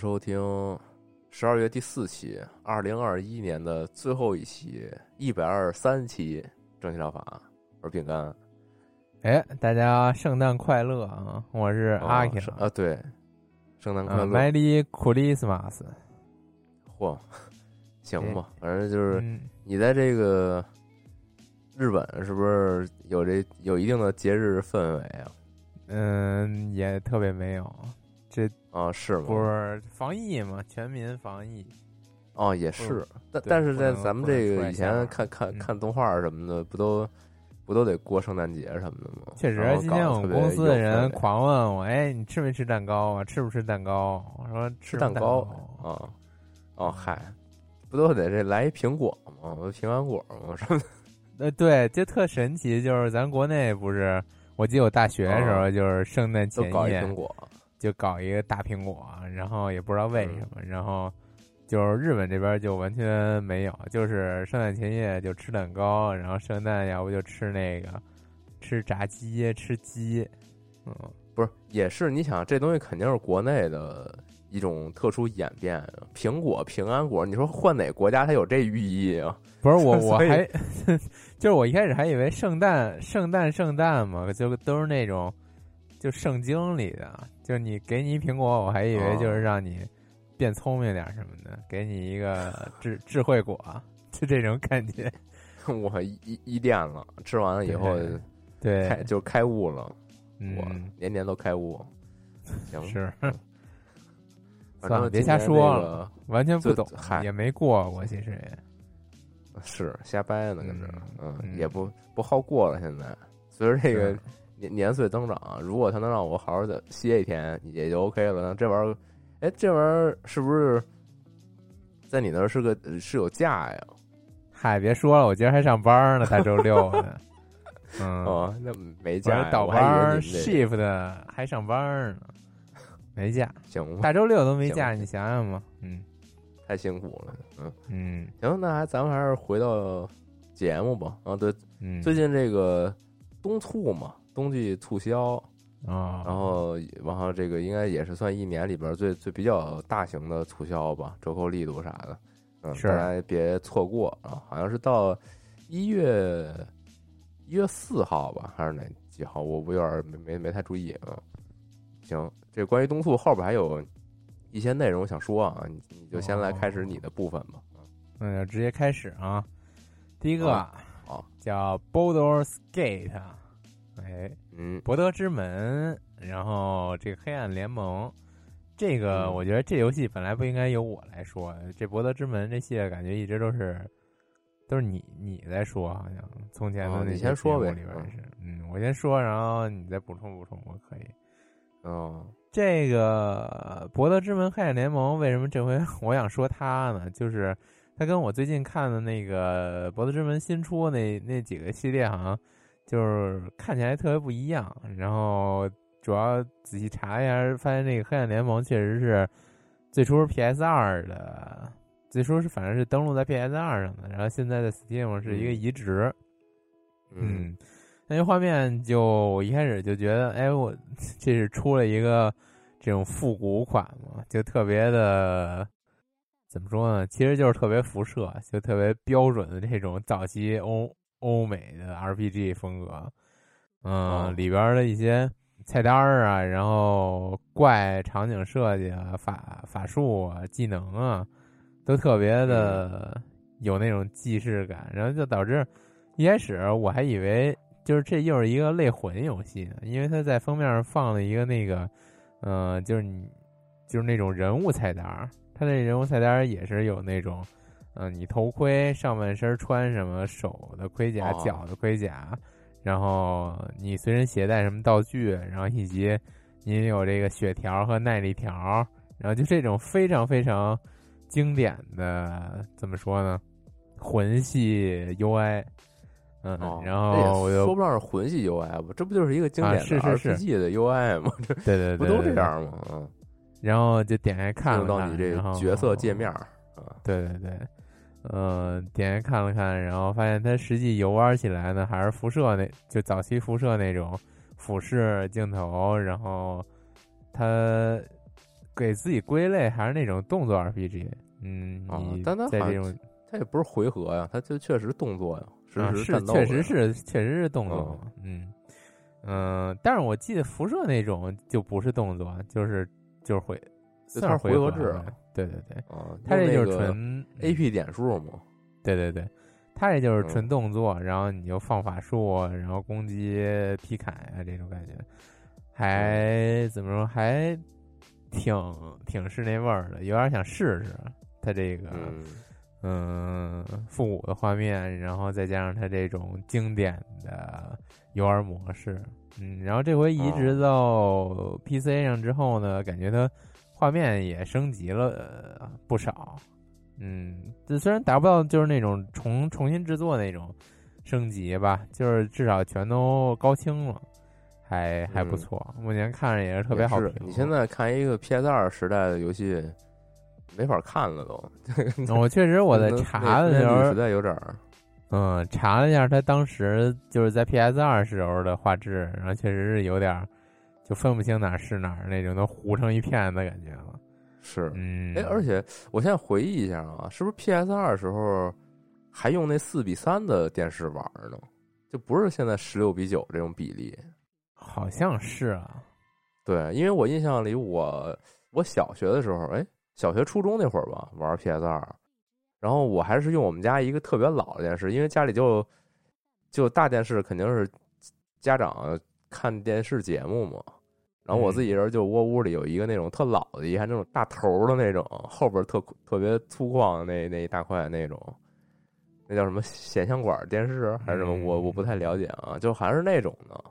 收听十二月第四期，二零二一年的最后一期，一百二十三期蒸汽疗法。我是饼干，哎，大家圣诞快乐啊！我是阿 King 啊，对，圣诞快乐，，Merry Christmas。嚯，行吧，反正就是嗯你在这个日本是不是有这有一定的节日氛围啊？嗯，也特别没有，这啊，是吗？不是防疫嘛，全民防疫。哦，也是，但但是在咱们这个以前看看嗯看动画什么的，不都不都得过圣诞节什么的吗？确实今天我们公司的人狂问我：“哎，你吃没吃蛋糕啊？吃不吃蛋糕？”我说：“吃蛋糕。糕啊，哦嗨，不都得这来一苹果吗？平安果吗？什么的？呃，对，就特神奇，就是咱国内不是，我记得我大学的时候，哦就是圣诞都前夜搞一苹果就搞一个大苹果，然后也不知道为什嗯么，然后就是日本这边就完全没有，就是圣诞前夜就吃蛋糕，然后圣诞要不就吃那个吃炸鸡、吃鸡，嗯，不是，也是你想这东西肯定是国内的一种特殊演变。苹果、平安果，你说换哪国家它有这寓意啊？不是我我还 就是我一开始还以为圣诞圣诞圣诞嘛，就都是那种就圣经里的，就是你给你一苹果，我还以为就是让你变聪明点什么的，给你一个智智慧果，就这种感觉。我一一一电了，吃完了以后对，开就开悟了，我嗯，年年都开悟。行，是，反算了别瞎说这个完全不懂，嗨也没过过，其实也是瞎掰呢，跟这，嗯也不不好过了。现在随着这个是年年岁增长，如果他能让我好好的歇一天，也就 OK 了。那这玩意儿，哎，这玩意儿是不是在你那儿是个是有假呀？嗨，别说了，我今儿还上班呢，大周六呢。嗯，哦，那没我假倒班 shift 还上班呢，没假，行吧，大周六都没假，你想想吧。嗯太辛苦了。嗯，嗯行，那还咱们还是回到节目吧。啊，对，嗯，最近这个冬促嘛，冬季促销，啊，然后，然后这个应该也是算一年里边最最比较大型的促销吧，折扣力度啥的，嗯，是大家别错过啊！好像是到一月一月四号吧，还是哪几号？我我有点没没没太注意啊。行，这关于冬促后边还有一些内容想说啊，你你就先来开始你的部分吧。那就直接开始啊。第一个啊好，叫 Baldur's Gate，哎，嗯博德之门，然后这个黑暗联盟，这个嗯我觉得这游戏本来不应该由我来说，这博德之门这系列感觉一直都是都是你你在说，好像从前的哦你那些先说呗节目里边是，嗯，我先说，然后你再补充补充，我可以。哦这个《博德之门：黑暗联盟》为什么这回 我想说它呢？就是它跟我最近看的那个《博德之门》新出那那几个系列，好像就是看起来特别不一样。然后主要仔细查一下，发现这个《黑暗联盟》确实是最初是 PS 二的，最初是反正是登录在 PS 二上的，然后现在的 Steam 是一个移植。嗯，那些画面就我一开始就觉得，哎，我 这是出了一个这种复古款嘛，就特别的怎么说呢？其实就是特别辐射，就特别标准的这种早期欧欧美的 RPG 风格。嗯，哦里边的一些菜单儿啊，然后怪场景设计啊、法法术啊、技能啊，都特别的有那种既视感，然后就导致一开始我还以为就是这又是一个类魂游戏呢，因为它在封面上放了一个那个，呃，就是你就是那种人物菜单儿，它那人物菜单也是有那种，嗯、你头盔上半身穿什么，手的盔甲、哦脚的盔甲，然后你随身携带什么道具，然后以及你有这个血条和耐力条，然后就这种非常非常经典的怎么说呢？魂系 UI，嗯，哦，然后说不上是魂系 UI 吧，这不就是一个经典啊的 RPG 的 UI 吗？这对对对，不都这？样吗？嗯，然后就点开看看，到你这个角色界面对对对，呃，点开看了看，然后发现它实际游玩起来呢，还是辐射那就早期辐射那种俯视镜头，然后它给自己归类还是那种动作 RPG。嗯，啊你但它在这种它也不是回合呀，它就确实动作啊是确实是确实是动作嘛，嗯嗯，但是我记得辐射那种就不是动作，就是就是回算是回合制吧对对对，啊，它这就是纯 AP 点数嘛，对对对，它这就是纯嗯动作，然后你就放法术，然后攻击、劈砍啊这种感觉，还怎么说还挺挺是那味儿的，有点想试试它这个嗯，嗯复古的画面，然后再加上它这种经典的游玩模式，嗯，然后这回移植到 PC 上之后呢，感觉它画面也升级了、呃不少。嗯，这虽然达不到就是那种重重新制作那种升级吧，就是至少全都高清了，还还不嗯错。目前看着也是特别好你现在看一个 PS 二时代的游戏，没法看了都。我确实我在查的时候实，在有点儿嗯，查了一下，他当时就是在 PS 二时候的画质，然后确实是有点儿就分不清哪儿是哪儿那种，都糊成一片的感觉了。是。嗯，哎，而且我现在回忆一下啊，是不是 PS 二时候还用那四比三的电视玩呢？就不是现在十六比九这种比例。好像是啊，对，因为我印象里我，我小学的时候，哎，小学初中那会儿吧，玩 PS 二，然后我还是用我们家一个特别老的电视，因为家里就就大电视肯定是家长看电视节目嘛。然后我自己人就窝屋里有一个那种特老的，一还那种大头的那种，后边特特别粗犷的那那一大块那种，那叫什么显像管电视还是什么？嗯我我不太了解啊，就还是那种的。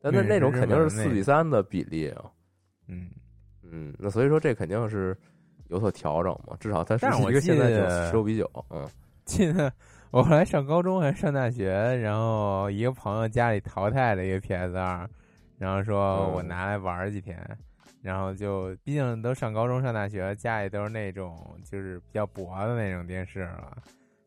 但那嗯那种肯定是四比三的比例啊，嗯，嗯，那所以说这肯定是有所调整嘛，至少它是一个现在就十六比九，嗯，记得我后来上高中还是上大学，然后一个朋友家里淘汰了一个 PS 二，然后说嗯我拿来玩几天，然后就毕竟都上高中上大学，家里都是那种就是比较薄的那种电视了，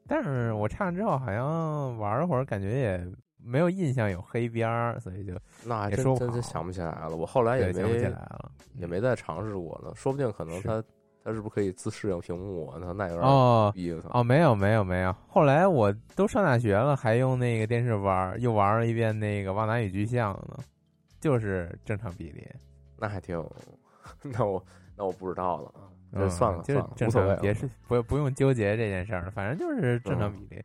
但是我唱之后好像玩了会儿，感觉也没有印象有黑边儿，所以就那说真真真想不起来了，我后来也没想不起来了。也没再尝试过呢，说不定可能是它它是不是可以自适应屏幕啊？那那有点哦逼我操哦，没有没有没有，后来我都上大学了，还用那个电视玩，又玩了一遍那个《旺达与巨像》呢，就是正常比例。那还挺，那我那我不知道了啊，算了就是算了，正无所谓别是不不用纠结这件事儿，反正就是正常比例。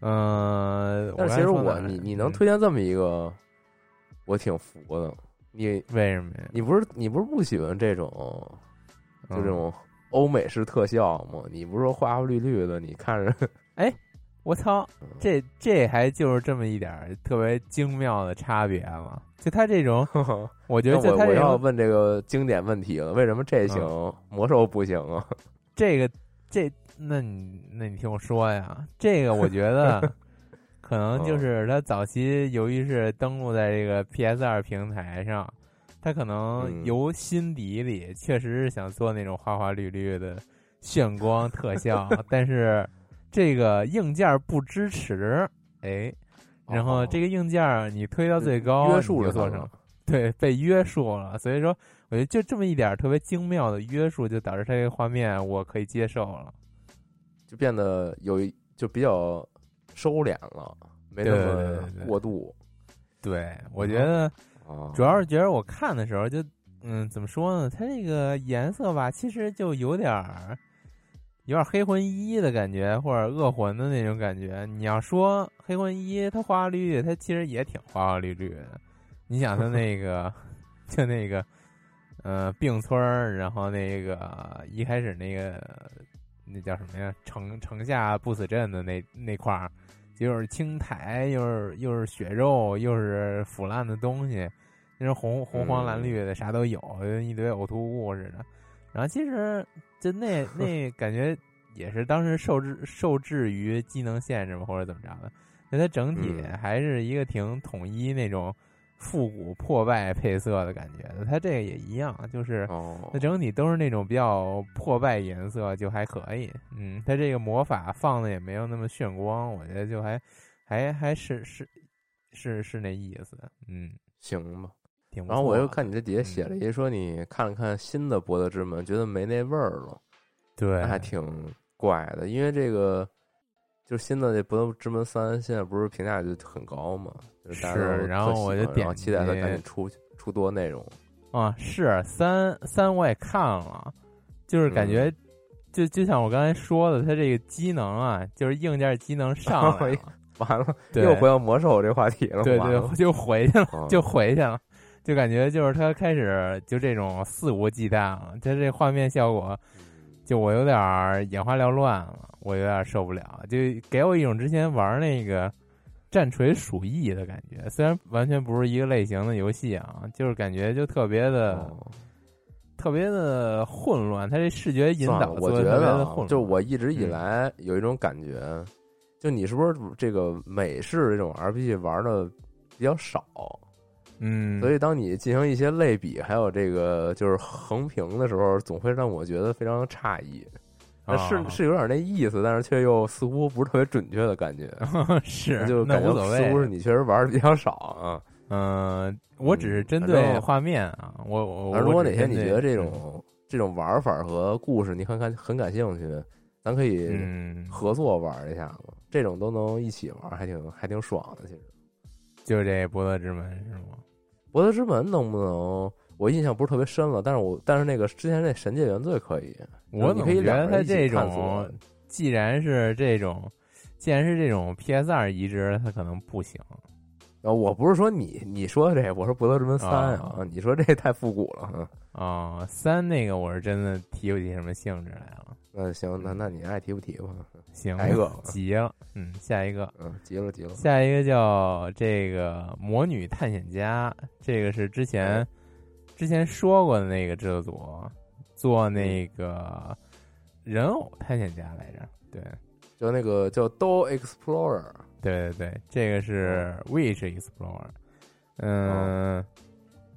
嗯，但其实我你你能嗯推荐这么一个，我挺服的。你为什么呀？你不是你不是不喜欢这种就这嗯种欧美式特效吗？你不是说花花绿绿的，你看着我操，这这还就是这么一点儿特别精妙的差别吗？就他这种，我觉得就我我要他这种问这个经典问题了，为什么这行、嗯魔兽不行啊？这个这，那你那你听我说呀，这个我觉得 可能就是他早期由于是登录在这个 PS 二平台上，他可能嗯由心底里确实是想做那种花花绿绿的炫光特效，但是这个硬件不支持，哎。然后这个个硬件你推到最高，哦约束了做成对，被约束了。所以说，我觉得就这么一点特别精妙的约束，就导致它这个画面我可以接受了。就变得有一就比较收敛了，没那么过度对，我觉得啊。主要是觉得我看的时候就，嗯，怎么说呢？它这个颜色吧，其实就有点儿，有点黑魂一的感觉，或者恶魂的那种感觉。你要说黑魂一，它花花绿绿，它其实也挺花花绿绿的。你想它那个，就那个，呃，病村儿，然后那个一开始那个那叫什么呀？城城下不死镇的那那块儿，又是青苔，又是又是血肉，又是腐烂的东西，那是红红黄蓝绿的，啥都有，跟一堆呕吐物似的。然后其实就那那感觉也是当时受制受制于机能限制嘛，或者怎么着的。那它整体还是一个挺统一那种复古破败配色的感觉。它这个也一样，就是它整体都是那种比较破败颜色，就还可以。嗯，它这个魔法放的也没有那么炫光，我觉得就还还还是是是是那意思。嗯，行吧。然后我又看你这底下写了一说，你看了看新的《博德之门》，觉得没那味儿了，对，还挺怪的。因为这个就是新的这《博德之门三》，现在不是评价就很高嘛？是，然后我就点期待它赶紧出出多内容啊！是三三我也看了，就是感觉就就像我刚才说的，它这个机能啊，就是硬件机能上来了，完了又回到魔兽这话题了，对对，就回去了，就回去了。就感觉就是他开始就这种肆无忌惮了，他这画面效果，就我有点眼花缭乱了，我有点受不了，就给我一种之前玩那个战锤鼠疫的感觉，虽然完全不是一个类型的游戏啊，就是感觉就特别的特别的混乱，他这视觉引导我觉得就我一直以来有一种感觉，就你是不是这个美式这种 RPG 玩的比较少？嗯，所以当你进行一些类比，还有这个就是横屏的时候，总会让我觉得非常诧异。是是有点那意思，但是却又似乎不是特别准确的感觉。是，就感觉似乎是你确实玩的比较少啊。嗯，我只是针对画面啊。我我如果哪天你觉得这种这种玩法和故事你很感很感兴趣，咱可以合作玩一下子。这种都能一起玩，还挺还挺爽的。其实，就这博德之门是吗？博德之门能不能？我印象不是特别深了，但是我但是那个之前那神界原罪可以，我你可以觉得他这种既然是这种，既然是这种 PS 二移植，它可能不行。啊，我不是说你你说这，我说博德之门三啊，你说这太复古了啊。三那个我是真的提不起什么兴致来了。那行，那那你爱提不提吧？行，下一个。急了，嗯，下一个，嗯，急了急了。下一个叫这个魔女探险家，这个是之前之前说过的那个制作组做那个人偶探险家来着，对，就那个叫 Doll Explorer，对对对，这个是 Witch Explorer，嗯，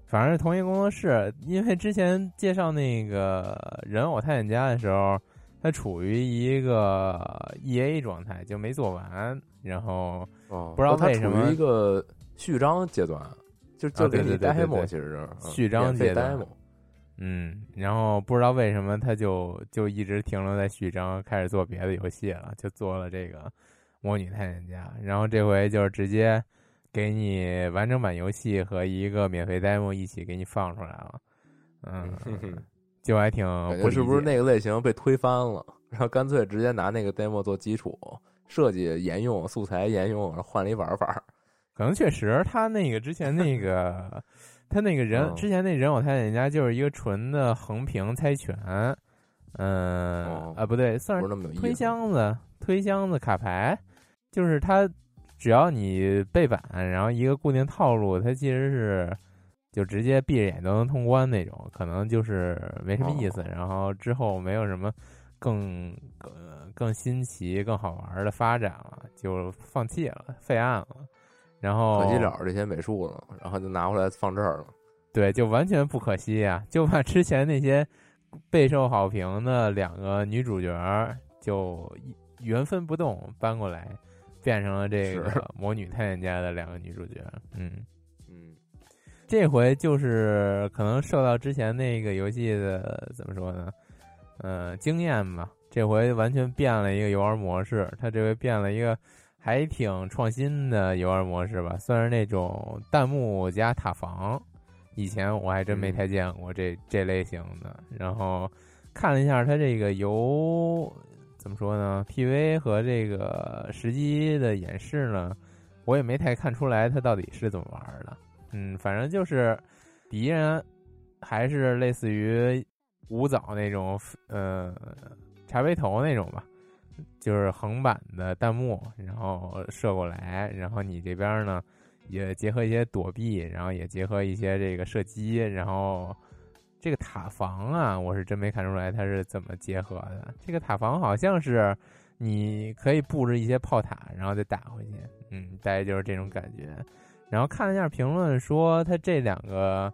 反正是同一工作室，因为之前介绍那个人偶探险家的时候。它处于一个 E A 状态，就没做完，然后不知道为什么。处于一个序章阶段，就就给你 demo，其实是序章阶段。嗯，然后不知道为什么，他就就一直停留在序章，开始做别的游戏了，就做了这个《魔女探险家》，然后这回就是直接给你完整版游戏和一个免费 demo 一起给你放出来了。嗯。就还挺，不是不是那个类型被推翻了，然后干脆直接拿那个 demo 做基础，设计沿用，素材沿用，然后换了一玩法。可能确实，他那个之前那个，他那个人之前那人偶探险家就是一个纯的横屏猜拳，嗯啊不对，算是推箱子推箱子卡牌，就是他只要你背板，然后一个固定套路，它其实是。就直接闭着眼都能通关那种，可能就是没什么意思。然后之后没有什么更更更新奇、更好玩的发展了，就放弃了，废案了。然后可惜了这些美术了，然后就拿回来放这儿了。对，就完全不可惜啊！就把之前那些备受好评的两个女主角就原封不动搬过来，变成了这个魔女探险家的两个女主角。嗯。这回就是可能受到之前那个游戏的怎么说呢？呃，经验吧。这回完全变了一个游玩模式，它这回变了一个还挺创新的游玩模式吧，算是那种弹幕加塔防。以前我还真没太见过这这类型的。然后看了一下它这个游怎么说呢？PV 和这个实机的演示呢，我也没太看出来它到底是怎么玩的。嗯，反正就是敌人还是类似于舞蹈那种，呃，茶杯头那种吧，就是横版的弹幕，然后射过来，然后你这边呢也结合一些躲避，然后也结合一些这个射击，然后。这个塔防啊，我是真没看出来它是怎么结合的。这个塔防好像是你可以布置一些炮塔，然后再打回去。嗯，大概就是这种感觉。然后看了一下评论，说他这两个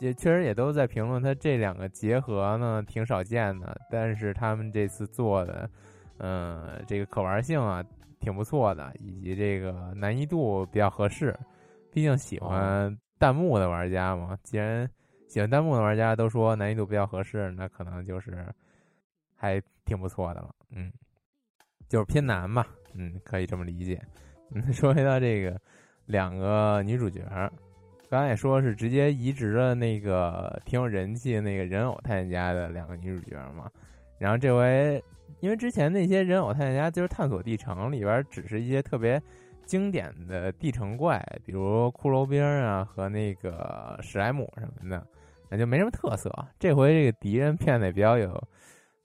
也确实也都在评论，他这两个结合呢挺少见的。但是他们这次做的，嗯，这个可玩性啊挺不错的，以及这个难易度比较合适。毕竟喜欢弹幕的玩家嘛，既然。喜欢弹幕的玩家都说难易度比较合适，那可能就是还挺不错的了。嗯，就是偏难吧。嗯，可以这么理解。嗯，说回到这个两个女主角，刚才也说是直接移植了那个挺有人气的那个人偶探险家的两个女主角嘛。然后这回，因为之前那些人偶探险家就是探索地城里边，只是一些特别。经典的地城怪，比如骷髅兵啊和那个史莱姆什么的，那就没什么特色。这回这个敌人 变得比较有，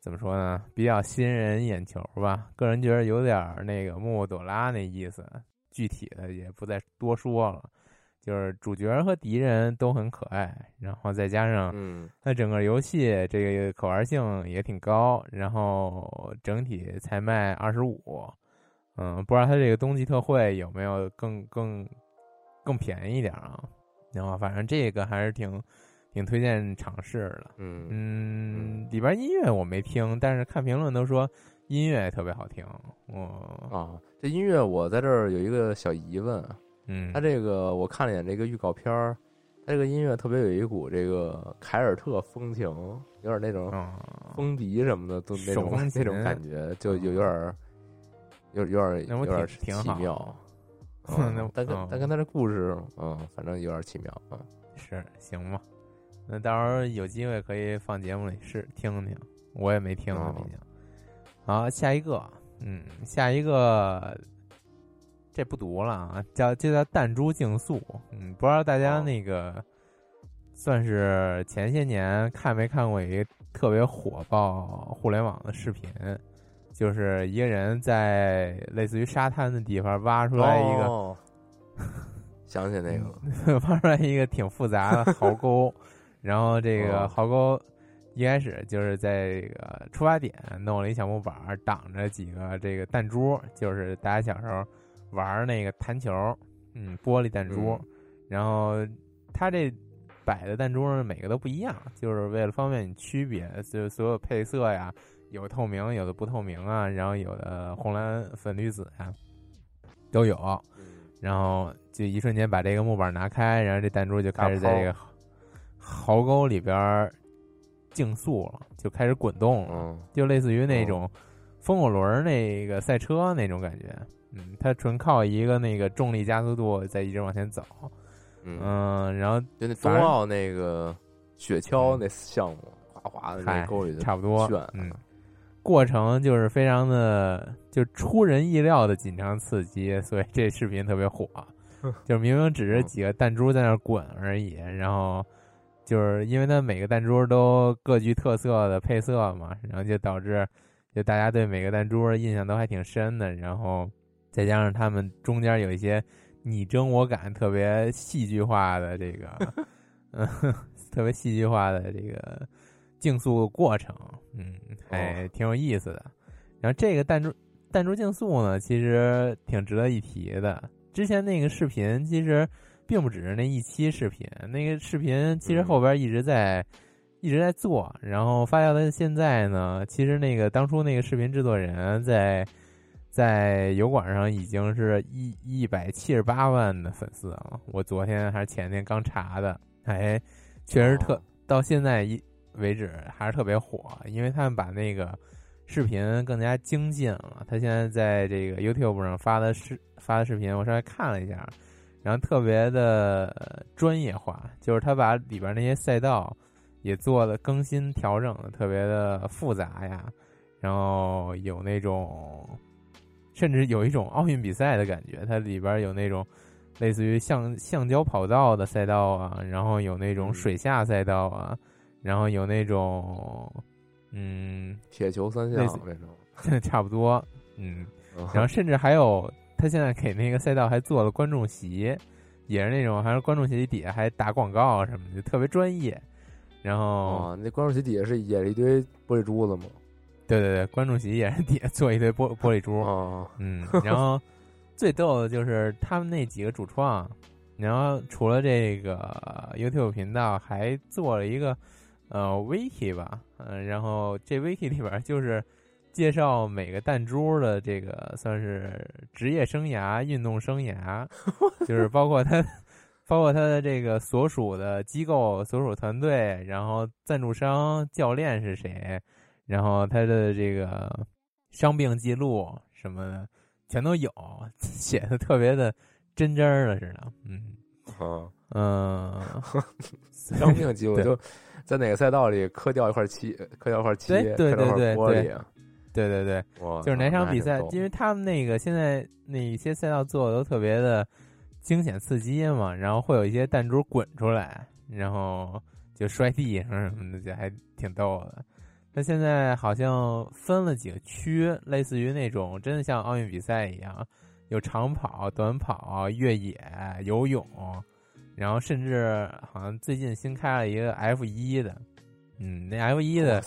怎么说呢？比较吸引人眼球吧。个人觉得有点那个莫莫朵拉那意思。具体的也不再多说了，就是主角和敌人都很可爱，然后再加上，嗯，它整个游戏这个可玩性也挺高，然后整体才卖二十五。嗯，不知道它这个冬季特惠有没有更更更便宜一点啊？然后反正这个还是挺挺推荐尝试的。嗯嗯，里边音乐我没听，但是看评论都说音乐也特别好听。哦啊，这音乐我在这儿有一个小疑问。嗯，他这个我看了一眼这个预告片儿，他这个音乐特别有一股这个凯尔特风情，有点那种风笛什么的都那种那种感觉，就有有点。有有点有点奇妙，嗯，但跟但跟他这故事，嗯，反正有点奇妙啊。是行吧？那到时候有机会可以放节目里试听听，我也没听过，毕竟。好，下一个，嗯，下一个，这不读了啊，叫就叫弹珠竞速，嗯，不知道大家那个算是前些年看没看过一个特别火爆互联网的视频。就是一个人在类似于沙滩的地方挖出来一个，想起那个，挖出来一个挺复杂的壕沟，然后这个壕沟一开始就是在这个出发点弄了一小木板挡着几个这个弹珠，就是大家小时候玩那个弹球，嗯，玻璃弹珠，然后他这摆的弹珠呢每个都不一样，就是为了方便你区别，就所有配色呀。有透明，有的不透明啊，然后有的红蓝粉绿紫啊，都有。然后就一瞬间把这个木板拿开，然后这弹珠就开始在这个壕沟里边竞速了，就开始滚动了，就类似于那种风火轮那个赛车那种感觉。嗯，它纯靠一个那个重力加速度在一直往前走。嗯，然后就那冬奥那个雪橇那项目，哗哗的那沟里差不多。嗯。过程就是非常的就出人意料的紧张刺激，所以这视频特别火。就是明明只是几个弹珠在那滚而已，然后就是因为它每个弹珠都各具特色的配色嘛，然后就导致就大家对每个弹珠印象都还挺深的。然后再加上他们中间有一些你争我赶、特别戏剧化的这个，嗯，特别戏剧化的这个。竞速过程，嗯，还挺有意思的。然后这个弹珠弹珠竞速呢，其实挺值得一提的。之前那个视频其实并不只是那一期视频，那个视频其实后边一直在一直在做，然后发酵到现在呢。其实那个当初那个视频制作人在在油管上已经是一一百七十八万的粉丝了。我昨天还是前天刚查的，哎，确实特到现在一。为止还是特别火，因为他们把那个视频更加精进了。他现在在这个 YouTube 上发的视发的视频，我稍微看了一下，然后特别的专业化，就是他把里边那些赛道也做了更新调整，特别的复杂呀。然后有那种，甚至有一种奥运比赛的感觉。它里边有那种类似于橡橡胶跑道的赛道啊，然后有那种水下赛道啊，然后有那种嗯铁球三项那种 差不多嗯，嗯然后甚至还有他现在给那个赛道还做了观众席，也是那种还是观众席底下还打广告什么的，就特别专业。然后哦，那观众席底下是也是一堆玻璃珠子吗？对对对，观众席也是底下做一堆玻玻璃珠，哦，嗯，然后最逗的就是他们那几个主创，然后除了这个 YouTube 频道，还做了一个呃 Wiki 吧，嗯、然后这 Wiki 里边就是介绍每个弹珠的这个算是职业生涯、运动生涯，就是包括他。包括他的这个所属的机构、所属团队，然后赞助商、教练是谁，然后他的这个伤病记录什么的全都有，写的特别的真真儿的似的。嗯啊，嗯，伤病记录 就在哪个赛道里磕掉一块漆，磕掉一块漆，对对对对对对对就是哪场比赛因为他们那个现在那些赛道做的都特别的惊险刺激嘛，然后会有一些弹珠滚出来，然后就摔地上什么的，就还挺逗的。他现在好像分了几个区，类似于那种真的像奥运比赛一样，有长跑、短跑、越野、游泳，然后甚至好像最近新开了一个 F 一的，嗯，那 F 一的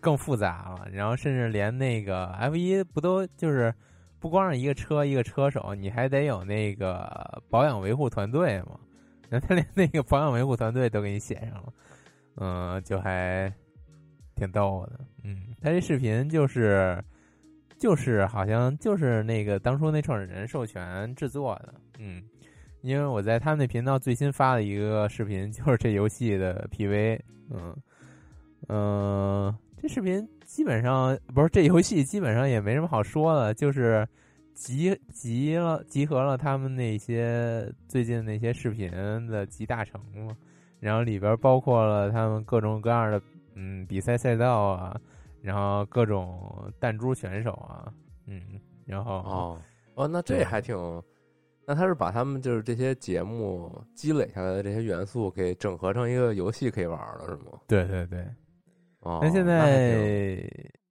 更复杂了，然后甚至连那个 F 一不都就是不光是一个车一个车手，你还得有那个保养维护团队嘛？然后他连那个保养维护团队都给你写上了，嗯，就还挺逗的。嗯，他这视频就是就是好像就是那个当初那创始人授权制作的，嗯，因为我在他们那频道最新发的一个视频就是这游戏的 PV，嗯嗯、这视频基本上不是这游戏基本上也没什么好说的，就是集集了集合了他们那些最近那些视频的集大成嘛，然后里边包括了他们各种各样的嗯比赛赛道啊，然后各种弹珠选手啊，嗯，然后哦哦，那这还挺，那他是把他们就是这些节目积累下来的这些元素给整合成一个游戏可以玩了，是吗？对对对，哦，那现在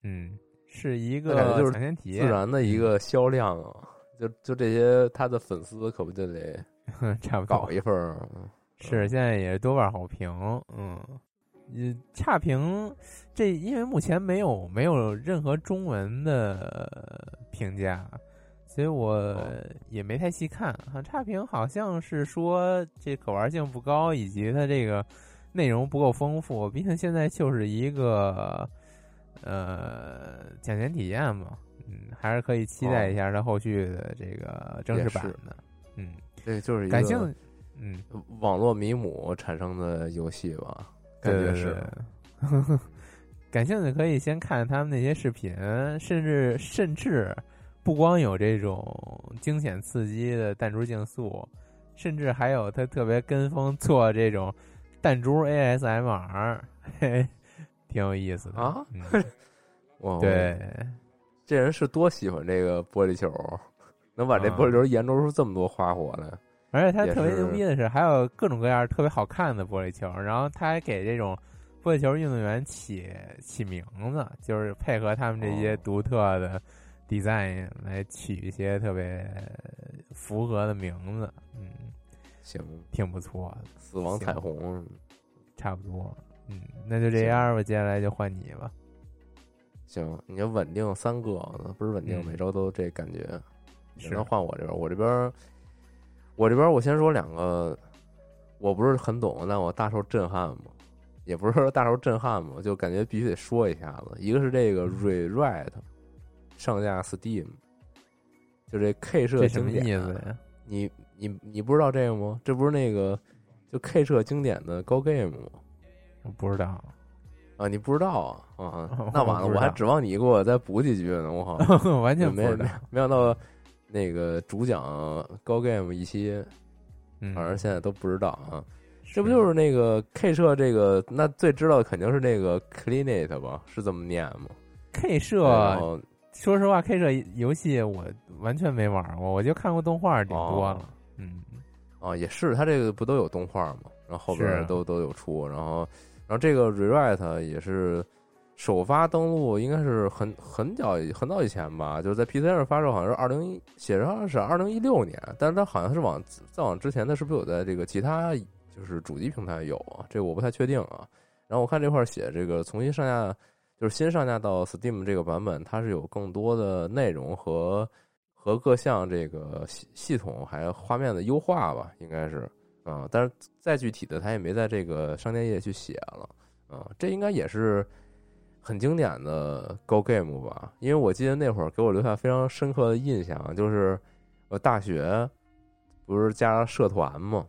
嗯是一个就是自，然的一个销量啊，就就这些他的粉丝可不就得 差不多搞一份儿？是，现在也是多半好评，嗯，呃，差评这因为目前没有没有任何中文的评价，所以我也没太细看。哈，差评好像是说这可玩性不高，以及它这个内容不够丰富。毕竟现在就是一个呃抢先体验嘛，嗯，还是可以期待一下它后续的这个正式版的，嗯，对就是一个嗯。网络迷母产生的游戏吧？感觉是对 感兴趣可以先看他们那些视频，甚至甚至不光有这种惊险刺激的弹珠竞速，甚至还有他特别跟风做这种弹珠 ASMR，嘿嘿 挺有意思的。啊？嗯、哇，对，这人是多喜欢这个玻璃球，能把这啊。玻璃球研究出这么多花活来。而且他特别牛逼的是，还有各种各样特别好看的玻璃球，然后他还给这种玻璃球运动员起起名字，就是配合他们这些哦。独特的 design 来取一些特别符合的名字，嗯，行，挺不错的，死亡彩虹，差不多，嗯，那就这样吧，接下来就换你吧，行，你就稳定三个，不是稳定，嗯每周都这感觉。是那换我这边，我这边，我这边我先说两个，我不是很懂，但我大受震撼嘛，也不是说大受震撼嘛，就感觉必须得说一下子。一个是这个 Rewrite 上架 Steam，就这 K 社这什么经典，意思呀？你你你不知道这个吗？这不是那个就 K 社经典的高 game 吗？我不知道，啊，你不知道啊？啊 我，那完了，我还指望你给我再补几句呢。我靠，完全不没没知道，没想到那个主讲高 game 一期，嗯，反正现在都不知道啊。这不就是那个 K 社这个？那最知道的肯定是那个 Clean It 吧？是这么念吗？K 社说实话，K 社游戏我完全没玩过，我就看过动画顶多了。哦嗯，啊，也是，它这个不都有动画吗？然后后边都都有出，然后然后这个 Rewrite 也是首发登录，应该是很很早很早以前吧，就是在 PC 上发售，好像是二零一写上是二零一六年，但是它好像是往再往之前，它是不是有在这个其他就是主机平台有啊？这个我不太确定啊。然后我看这块儿写这个重新上架，就是新上架到 Steam 这个版本，它是有更多的内容和和各项这个系系统还有画面的优化吧，应该是啊、但是再具体的他也没在这个商店页去写了啊、这应该也是很经典的 Go Game 吧，因为我记得那会儿给我留下非常深刻的印象，就是我大学不是加社团嘛，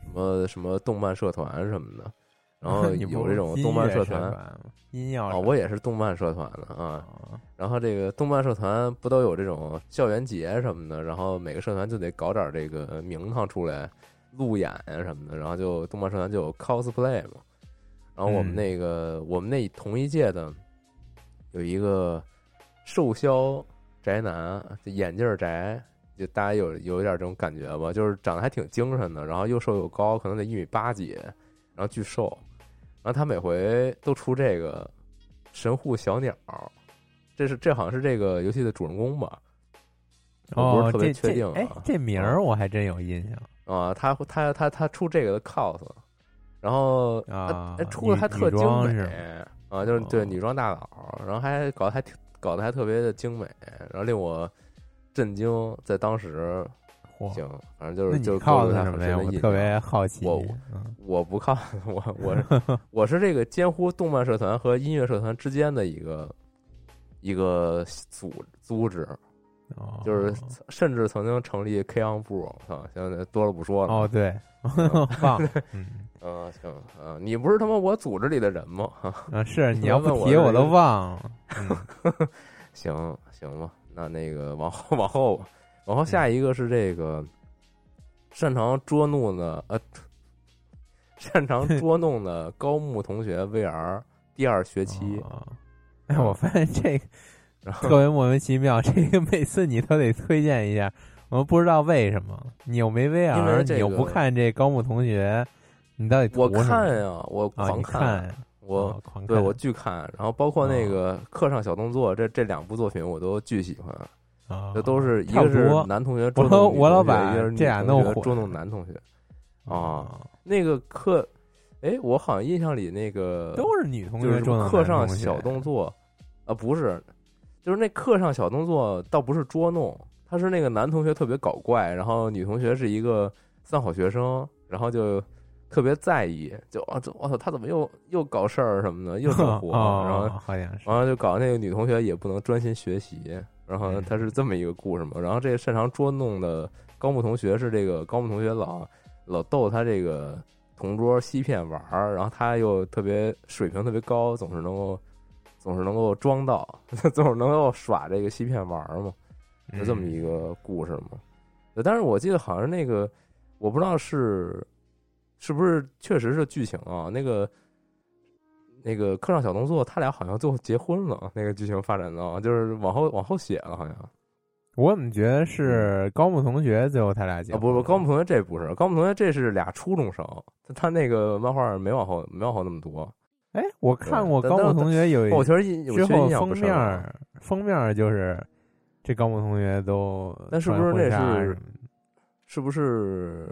什么什么动漫社团什么的，然后 有这种动漫社团。音乐啊、社我也是动漫社团的啊，哦然后这个动漫社团不都有这种校园节什么的，然后每个社团就得搞点这个名堂出来，路演啊什么的，然后就动漫社团就有 cosplay 嘛。然后我们嗯那个、我们那同一届的有一个瘦削宅男，就眼镜宅，就大家有有一点这种感觉吧，就是长得还挺精神的，然后又瘦又高，可能得一米八几，然后巨瘦，然后他每回都出这个神户小鸟，这是这好像是这个游戏的主人公吧？我不哦是，特别确定这哎啊，这名儿我还真有印象啊，他他他他出这个的 cos，然后啊他出的还特精美啊，就是对哦女装大佬，然后还搞得还挺搞得还特别的精美，然后令我震惊，在当时嚯行，反正就是就是靠的什么特别。好奇。我嗯我不靠，我我是 我是这个监护动漫社团和音乐社团之间的一个一个组组织，哦就是甚至曾经成立 K on 部啊，现在多了不说了。哦，对，忘了，嗯嗯，行啊，你不是他妈我组织里的人吗？啊，是你要问不提我都我是这个忘了。嗯行行吧，那那个往后往后吧，往后下一个是这个擅长捉弄的呃，擅长捉弄的高木同学 VR 第二学期，哦哎，我发现这个 然后特别莫名其妙，这个每次你都得推荐一下，我们不知道为什么。你又没 VR，你又不看这高木同学，你到底我看呀，我啊？狂你看，我哦狂看，对我巨看，然后包括那个课上小动作，这这两部作品我都巨喜欢，啊这都是一个是男同学捉弄女我老同学一个是女这俩弄混同学捉弄男同学。啊那个课，哎，我好像印象里那个都是女同就是学捉弄课上小动作，啊，不是，就是那课上小动作倒不是捉弄，他是那个男同学特别搞怪，然后女同学是一个三好学生，然后就特别在意，就啊，这我操，他怎么又又搞事儿什么的，又整活，哦，然后好像是完了就搞那个女同学也不能专心学习，然后嗯他是这么一个故事嘛。然后这个擅长捉弄的高木同学是这个高木同学老老逗他这个同桌西片玩儿，然后他又特别水平特别高，总是能够总是能够装到，总是能够耍这个西片玩儿嘛，是这么一嗯个故事嘛。但是我记得好像那个我不知道是是不是确实是剧情啊，那个。那个课上小动作，他俩好像最后结婚了。那个剧情发展到，就是往后往后写了，好像我怎么觉得是高木同学最后他俩结啊，不不，高木同学这不是高木同学，这是俩初中生，他他那个漫画没往后没往后那么多。哎，我看过高木同学有一我确实印，我之确实后封面封面就是这高木同学都那是不是那是是不是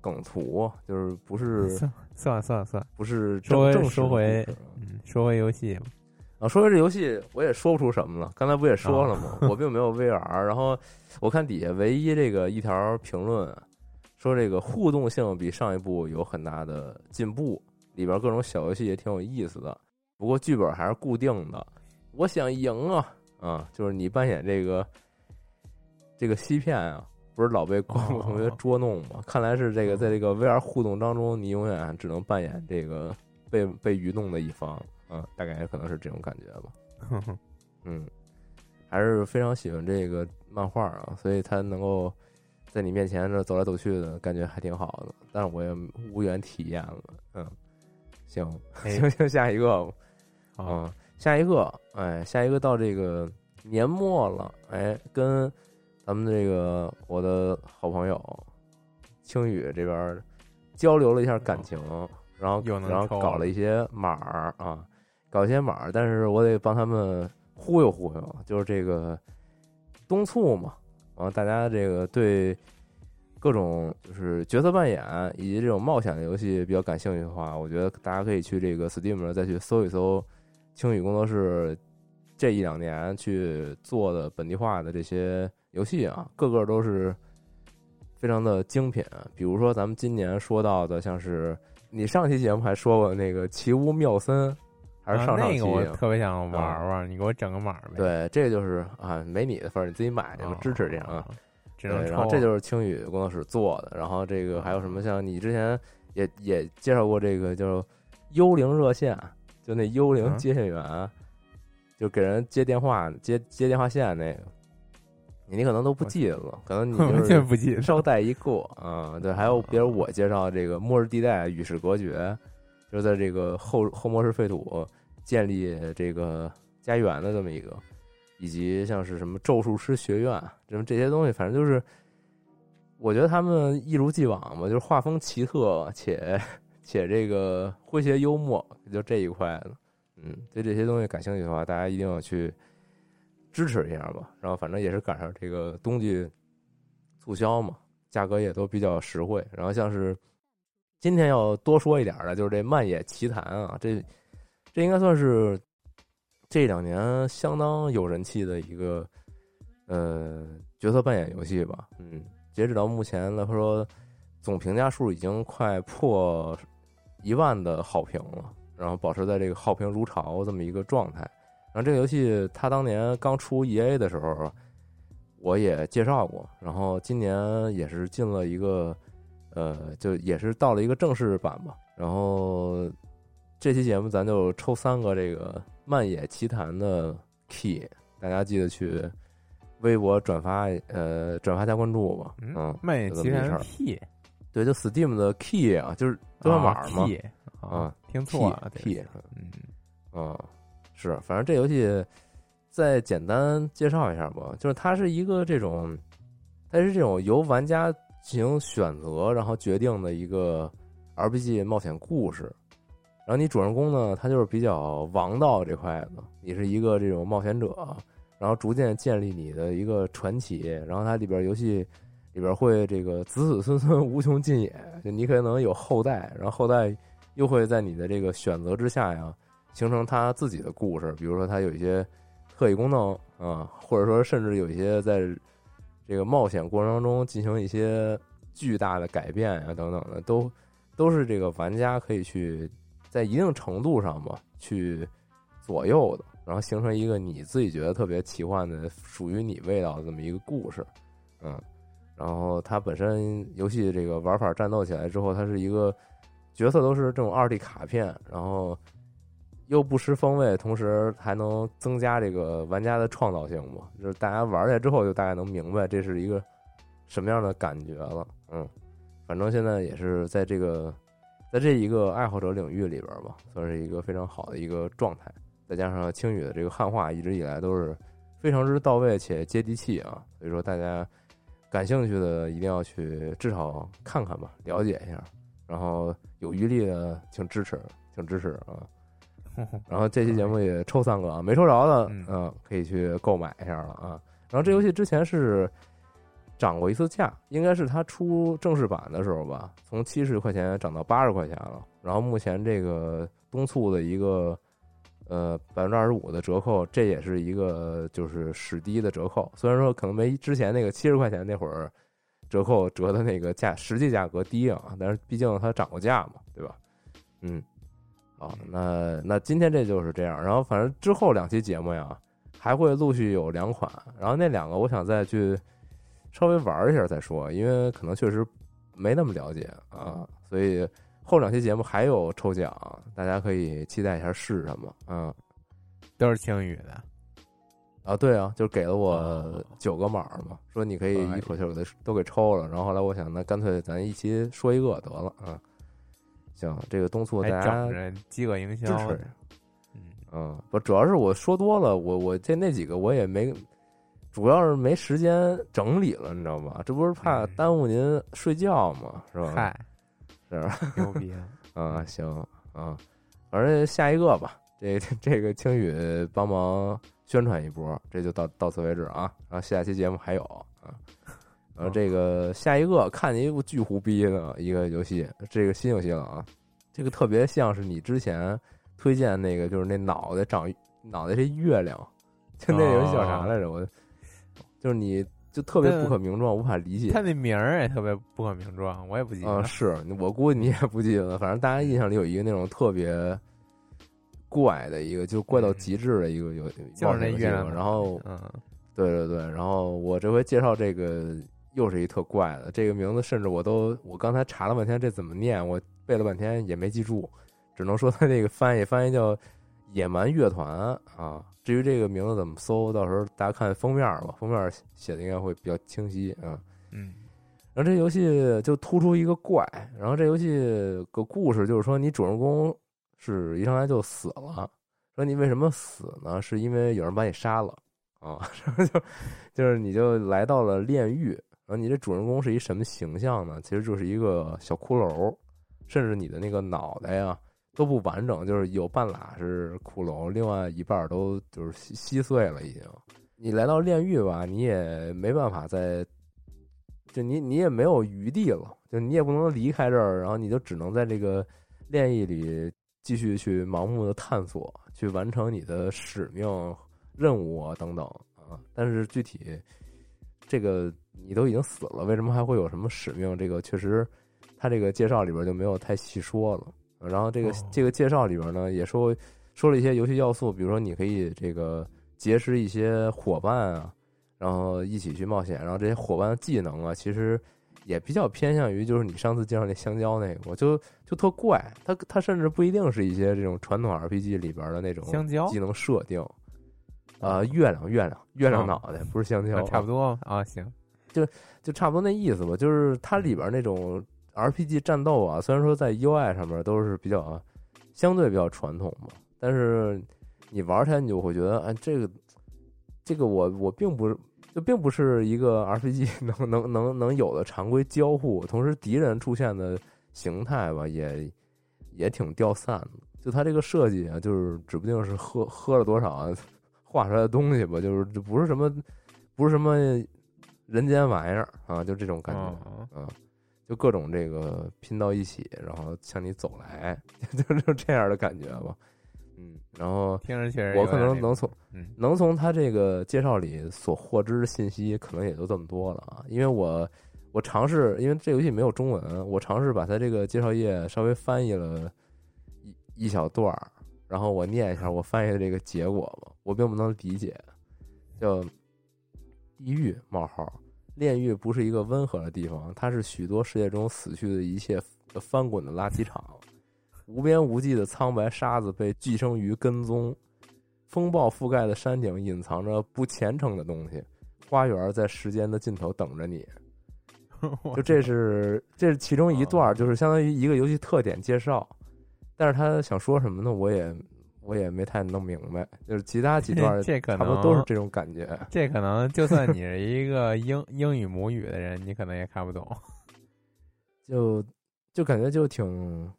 梗图？就是不是 算算了算了算了，不是正正收回故事嗯，说回游戏吧，啊，说回这游戏，我也说不出什么了。刚才不也说了吗？啊我并没有 VR。然后我看底下唯一这个一条评论说，这个互动性比上一部有很大的进步，里边各种小游戏也挺有意思的。不过剧本还是固定的。我想赢啊啊！就是你扮演这个这个西片啊，不是老被光木同学哦捉弄吗？看来是这个在这个 VR 互动当中，你永远只能扮演这个 被被愚弄的一方。嗯，大概也可能是这种感觉吧。嗯，还是非常喜欢这个漫画啊，所以他能够在你面前这走来走去的感觉还挺好的。但是我也无缘体验了。嗯，行哎行行，下一个吧。好嗯，下一个，哎，下一个到这个年末了，哎，跟咱们这个我的好朋友青宇这边交流了一下感情，然后然后搞了一些码儿啊，搞一些码儿，但是我得帮他们忽悠忽悠，就是这个东促嘛，然后大家这个对各种就是角色扮演以及这种冒险的游戏比较感兴趣的话，我觉得大家可以去这个 Steam 上再去搜一搜青宇工作室这一两年去做的本地化的这些游戏啊，个个都是非常的精品。比如说咱们今年说到的，像是你上期节目还说过那个奇屋妙森，还是啊上上期、那个我特别想玩玩，你给我整个码呗。对，这就是啊，没你的份儿，你自己买去支持这样啊。对，然后。这就是青宇工作室做的，然后这个还有什么像你之前也也介绍过这个叫幽灵热线，就那幽灵嗯接线员，就给人接电话接接电话线那个，你可能都不记得了，可能你我就 是真不记得。捎带一过啊、对，还有比如我介绍这个末日地带与世隔绝，就是在这个后后末世废土建立这个家园的这么一个，以及像是什么咒术师学院，什么这些东西，反正就是，我觉得他们一如既往嘛，就是画风奇特且且这个诙谐幽默，就这一块的，嗯，对这些东西感兴趣的话，大家一定要去支持一下吧。然后反正也是赶上这个冬季促销嘛，价格也都比较实惠。然后像是今天要多说一点的，就是这《漫野奇谭》啊，这这应该算是这两年相当有人气的一个呃角色扮演游戏吧。嗯，截止到目前来说，总评价数已经快破一万的好评了，然后保持在这个好评如潮这么一个状态。然后这个游戏它当年刚出 E A 的时候，我也介绍过，然后今年也是进了一个，呃，就也是到了一个正式版吧。然后这期节目咱就抽三个这个《漫野奇谭》的 key，大家记得去微博转发，呃，转发加关注吧。嗯嗯，，漫野奇谭 P 对，就 Steam 的 key 啊，就是兑换码嘛。啊，听错了，key，嗯，嗯，是，反正这游戏再简单介绍一下吧，就是它是一个这种，它是这种由玩家进行选择然后决定的一个 RPG 冒险故事。然后你主人公呢，他就是比较王道这块的，你是一个这种冒险者，然后逐渐建立你的一个传奇。然后它里边游戏里边会这个子子孙孙 无穷尽也，就你可能有后代，然后后代又会在你的这个选择之下呀，形成他自己的故事。比如说他有一些特异功能啊，或者说甚至有一些在这个冒险过程当中进行一些巨大的改变啊等等的，都都是这个玩家可以去在一定程度上吧去左右的，然后形成一个你自己觉得特别奇幻的、属于你味道的这么一个故事，嗯。然后它本身游戏这个玩法战斗起来之后，它是一个角色都是这种二 D 卡片，然后又不失风味，同时还能增加这个玩家的创造性嘛。就是大家玩下来之后，就大概能明白这是一个什么样的感觉了。嗯，反正现在也是在这个在这一个爱好者领域里边吧，算是一个非常好的一个状态。再加上青宇的这个汉化一直以来都是非常之到位且接地气啊，所以说大家。感兴趣的一定要去至少看看吧，了解一下，然后有余力的请支持，请支持啊。然后这期节目也抽三个啊，没抽着的，嗯嗯，可以去购买一下了啊。然后这游戏之前是涨过一次价，应该是它出正式版的时候吧，从七十块钱涨到八十块钱了。然后目前这个东促的一个呃百分之二十五的折扣，这也是一个就是史低的折扣。虽然说可能没之前那个七十块钱那会儿折扣折的那个价实际价格低啊，但是毕竟它涨过价嘛，对吧？嗯，好，那那今天这就是这样。然后反正之后两期节目呀，还会陆续有两款，然后那两个我想再去稍微玩一下再说，因为可能确实没那么了解啊，所以。后两期节目还有抽奖，大家可以期待一下是什么。嗯，都是青宇的啊，对啊，就给了我哦九个码嘛，说你可以一口气儿给它都给抽了。然后后来我想，那干脆咱一期说一个得了啊。行，这个东促大还家饥饿营支销持，，嗯，嗯，不，主要是我说多了，我我这那几个我也没，主要是没时间整理了，你知道吧？这不是怕嗯耽误您睡觉吗？是吧？嗨，是吧？牛逼了！啊，行啊，反正下一个吧。这 这个青宇帮忙宣传一波，这就到到此为止啊。然后下期节目还有啊。然后这个下一个看见一部巨胡逼的一个游戏，这个新游戏了啊。这个特别像是你之前推荐那个，就是那脑袋长脑袋是月亮，就那游戏叫啥来着？我就是你就特别不可名状，无法理解。他那名儿也特别不可名状，我也不记得。啊，是我估计你也不记得了。反正大家印象里有一个那种特别怪的一个，就怪到极致的一个游就是那月亮。然后，嗯，对对对，然后我这回介绍这个又是一特怪的，这个名字甚至我都我刚才查了半天这怎么念，我背了半天也没记住，只能说它这个翻译翻译叫野蛮乐团啊。至于这个名字怎么搜，到时候大家看封面吧，封面写的应该会比较清晰啊。嗯然后这游戏就突出一个怪，然后这游戏个故事就是说，你主人公是一上来就死了，说你为什么死呢？是因为有人把你杀了啊，然后就就是你就来到了炼狱，然后你这主人公是一什么形象呢？其实就是一个小骷髅，甚至你的那个脑袋呀都不完整，就是有半拉是骷髅，另外一半都就是稀稀碎了已经。你来到炼狱吧，你也没办法再。就你你也没有余地了，就你也不能离开这儿，然后你就只能在这个炼狱里继续去盲目的探索，去完成你的使命、任务啊等等啊。但是具体这个你都已经死了，为什么还会有什么使命？这个确实，他这个介绍里边就没有太细说了。然后这个、哦这个介绍里边呢，也说说了一些游戏要素，比如说你可以这个结识一些伙伴啊。然后一起去冒险，然后这些伙伴的技能啊，其实也比较偏向于就是你上次介绍那香蕉那个，我就就特怪，它它甚至不一定是一些这种传统 RPG 里边的那种香蕉技能设定，啊、月亮月亮月亮脑袋、不是香蕉，啊差不多啊，行，就就差不多那意思吧。就是它里边那种 RPG 战斗啊，虽然说在 UI 上面都是比较相对比较传统嘛，但是你玩起来你就会觉得，哎，这个这个我我并不是就并不是一个 RPG 能能能能有的常规交互，同时敌人出现的形态吧，也也挺掉散的。就它这个设计啊，就是指不定是喝喝了多少啊 画出来的东西吧，就是不是什么不是什么人间玩意儿啊，就这种感觉。哦嗯，就各种这个拼到一起，然后向你走来，就 就这样的感觉吧。嗯，然后听着确实我可能能从嗯能从他这个介绍里所获知的信息，可能也就这么多了啊。因为我我尝试，因为这游戏没有中文，我尝试把它这个介绍页稍微翻译了一一小段儿，然后我念一下我翻译的这个结果吧，我并不能理解，叫地狱冒号。炼狱不是一个温和的地方，它是许多世界中死去的一切翻滚的垃圾场。无边无际的苍白沙子被寄生于跟踪，风暴覆盖的山顶隐藏着不虔诚的东西，花园在时间的尽头等着你。就这是这是其中一段，就是相当于一个游戏特点介绍。但是他想说什么呢？我也我也没太弄明白。就是其他几段 这可能都是这种感觉。这可能就算你是一个英英语母语的人，你可能也看不懂。就就感觉就挺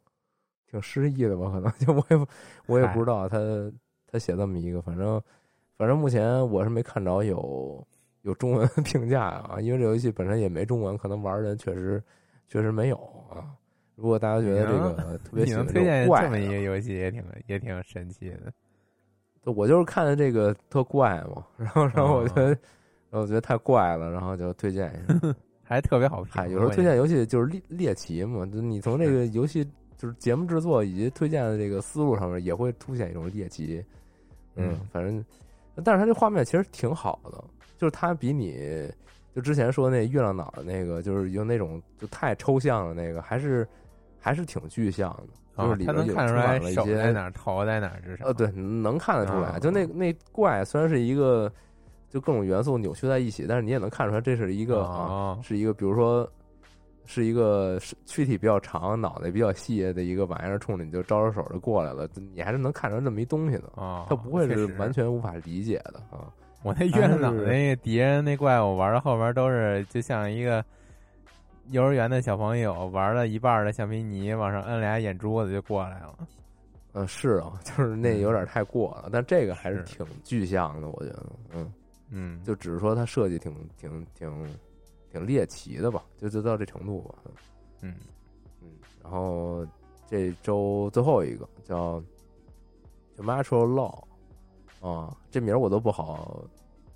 挺诗意的吧，可能就我也不我也不知道他他写这么一个，反正反正目前我是没看着有有中文 评价啊，因为这游戏本身也没中文，可能玩的人确实确实没有啊。如果大家觉得这个特别你喜欢推荐这么一个游戏，也挺也挺神奇的。就我就是看的这个特怪嘛，然后然后我觉得、我觉得太怪了，然后就推荐一下。还特别好评。嗨，有时候推荐游戏就是猎猎奇嘛，就你从这个游戏就是节目制作以及推荐的这个思路上面，也会凸显一种猎奇。嗯嗯，反正，但是它这画面其实挺好的，就是它比你就之前说那月亮脑的那个，就是用那种就太抽象了那个，还是还是挺具象的，就是里他能看出来充满了一些手在哪儿，头在哪儿，至少呃，对，能看得出来。啊就那那怪虽然是一个就各种元素扭曲在一起，但是你也能看出来这是一个是一个比如说是一个是躯体比较长、脑袋比较细的一个玩意儿，冲着你就招招手就过来了，你还是能看出来这么一东西的，啊，它不会是完全无法理解的啊。我那院子那个敌人那怪物玩到后边都是就像一个幼儿园的小朋友玩了一半的橡皮泥，往上摁俩眼珠子就过来了。嗯，是啊，就是那有点太过了，但这个还是是挺具象的，我觉得，嗯，嗯，就只是说它设计挺挺挺挺猎奇的吧，就就到这程度吧，嗯嗯，然后这周最后一个叫叫 Natural Law 啊，这名儿我都不好，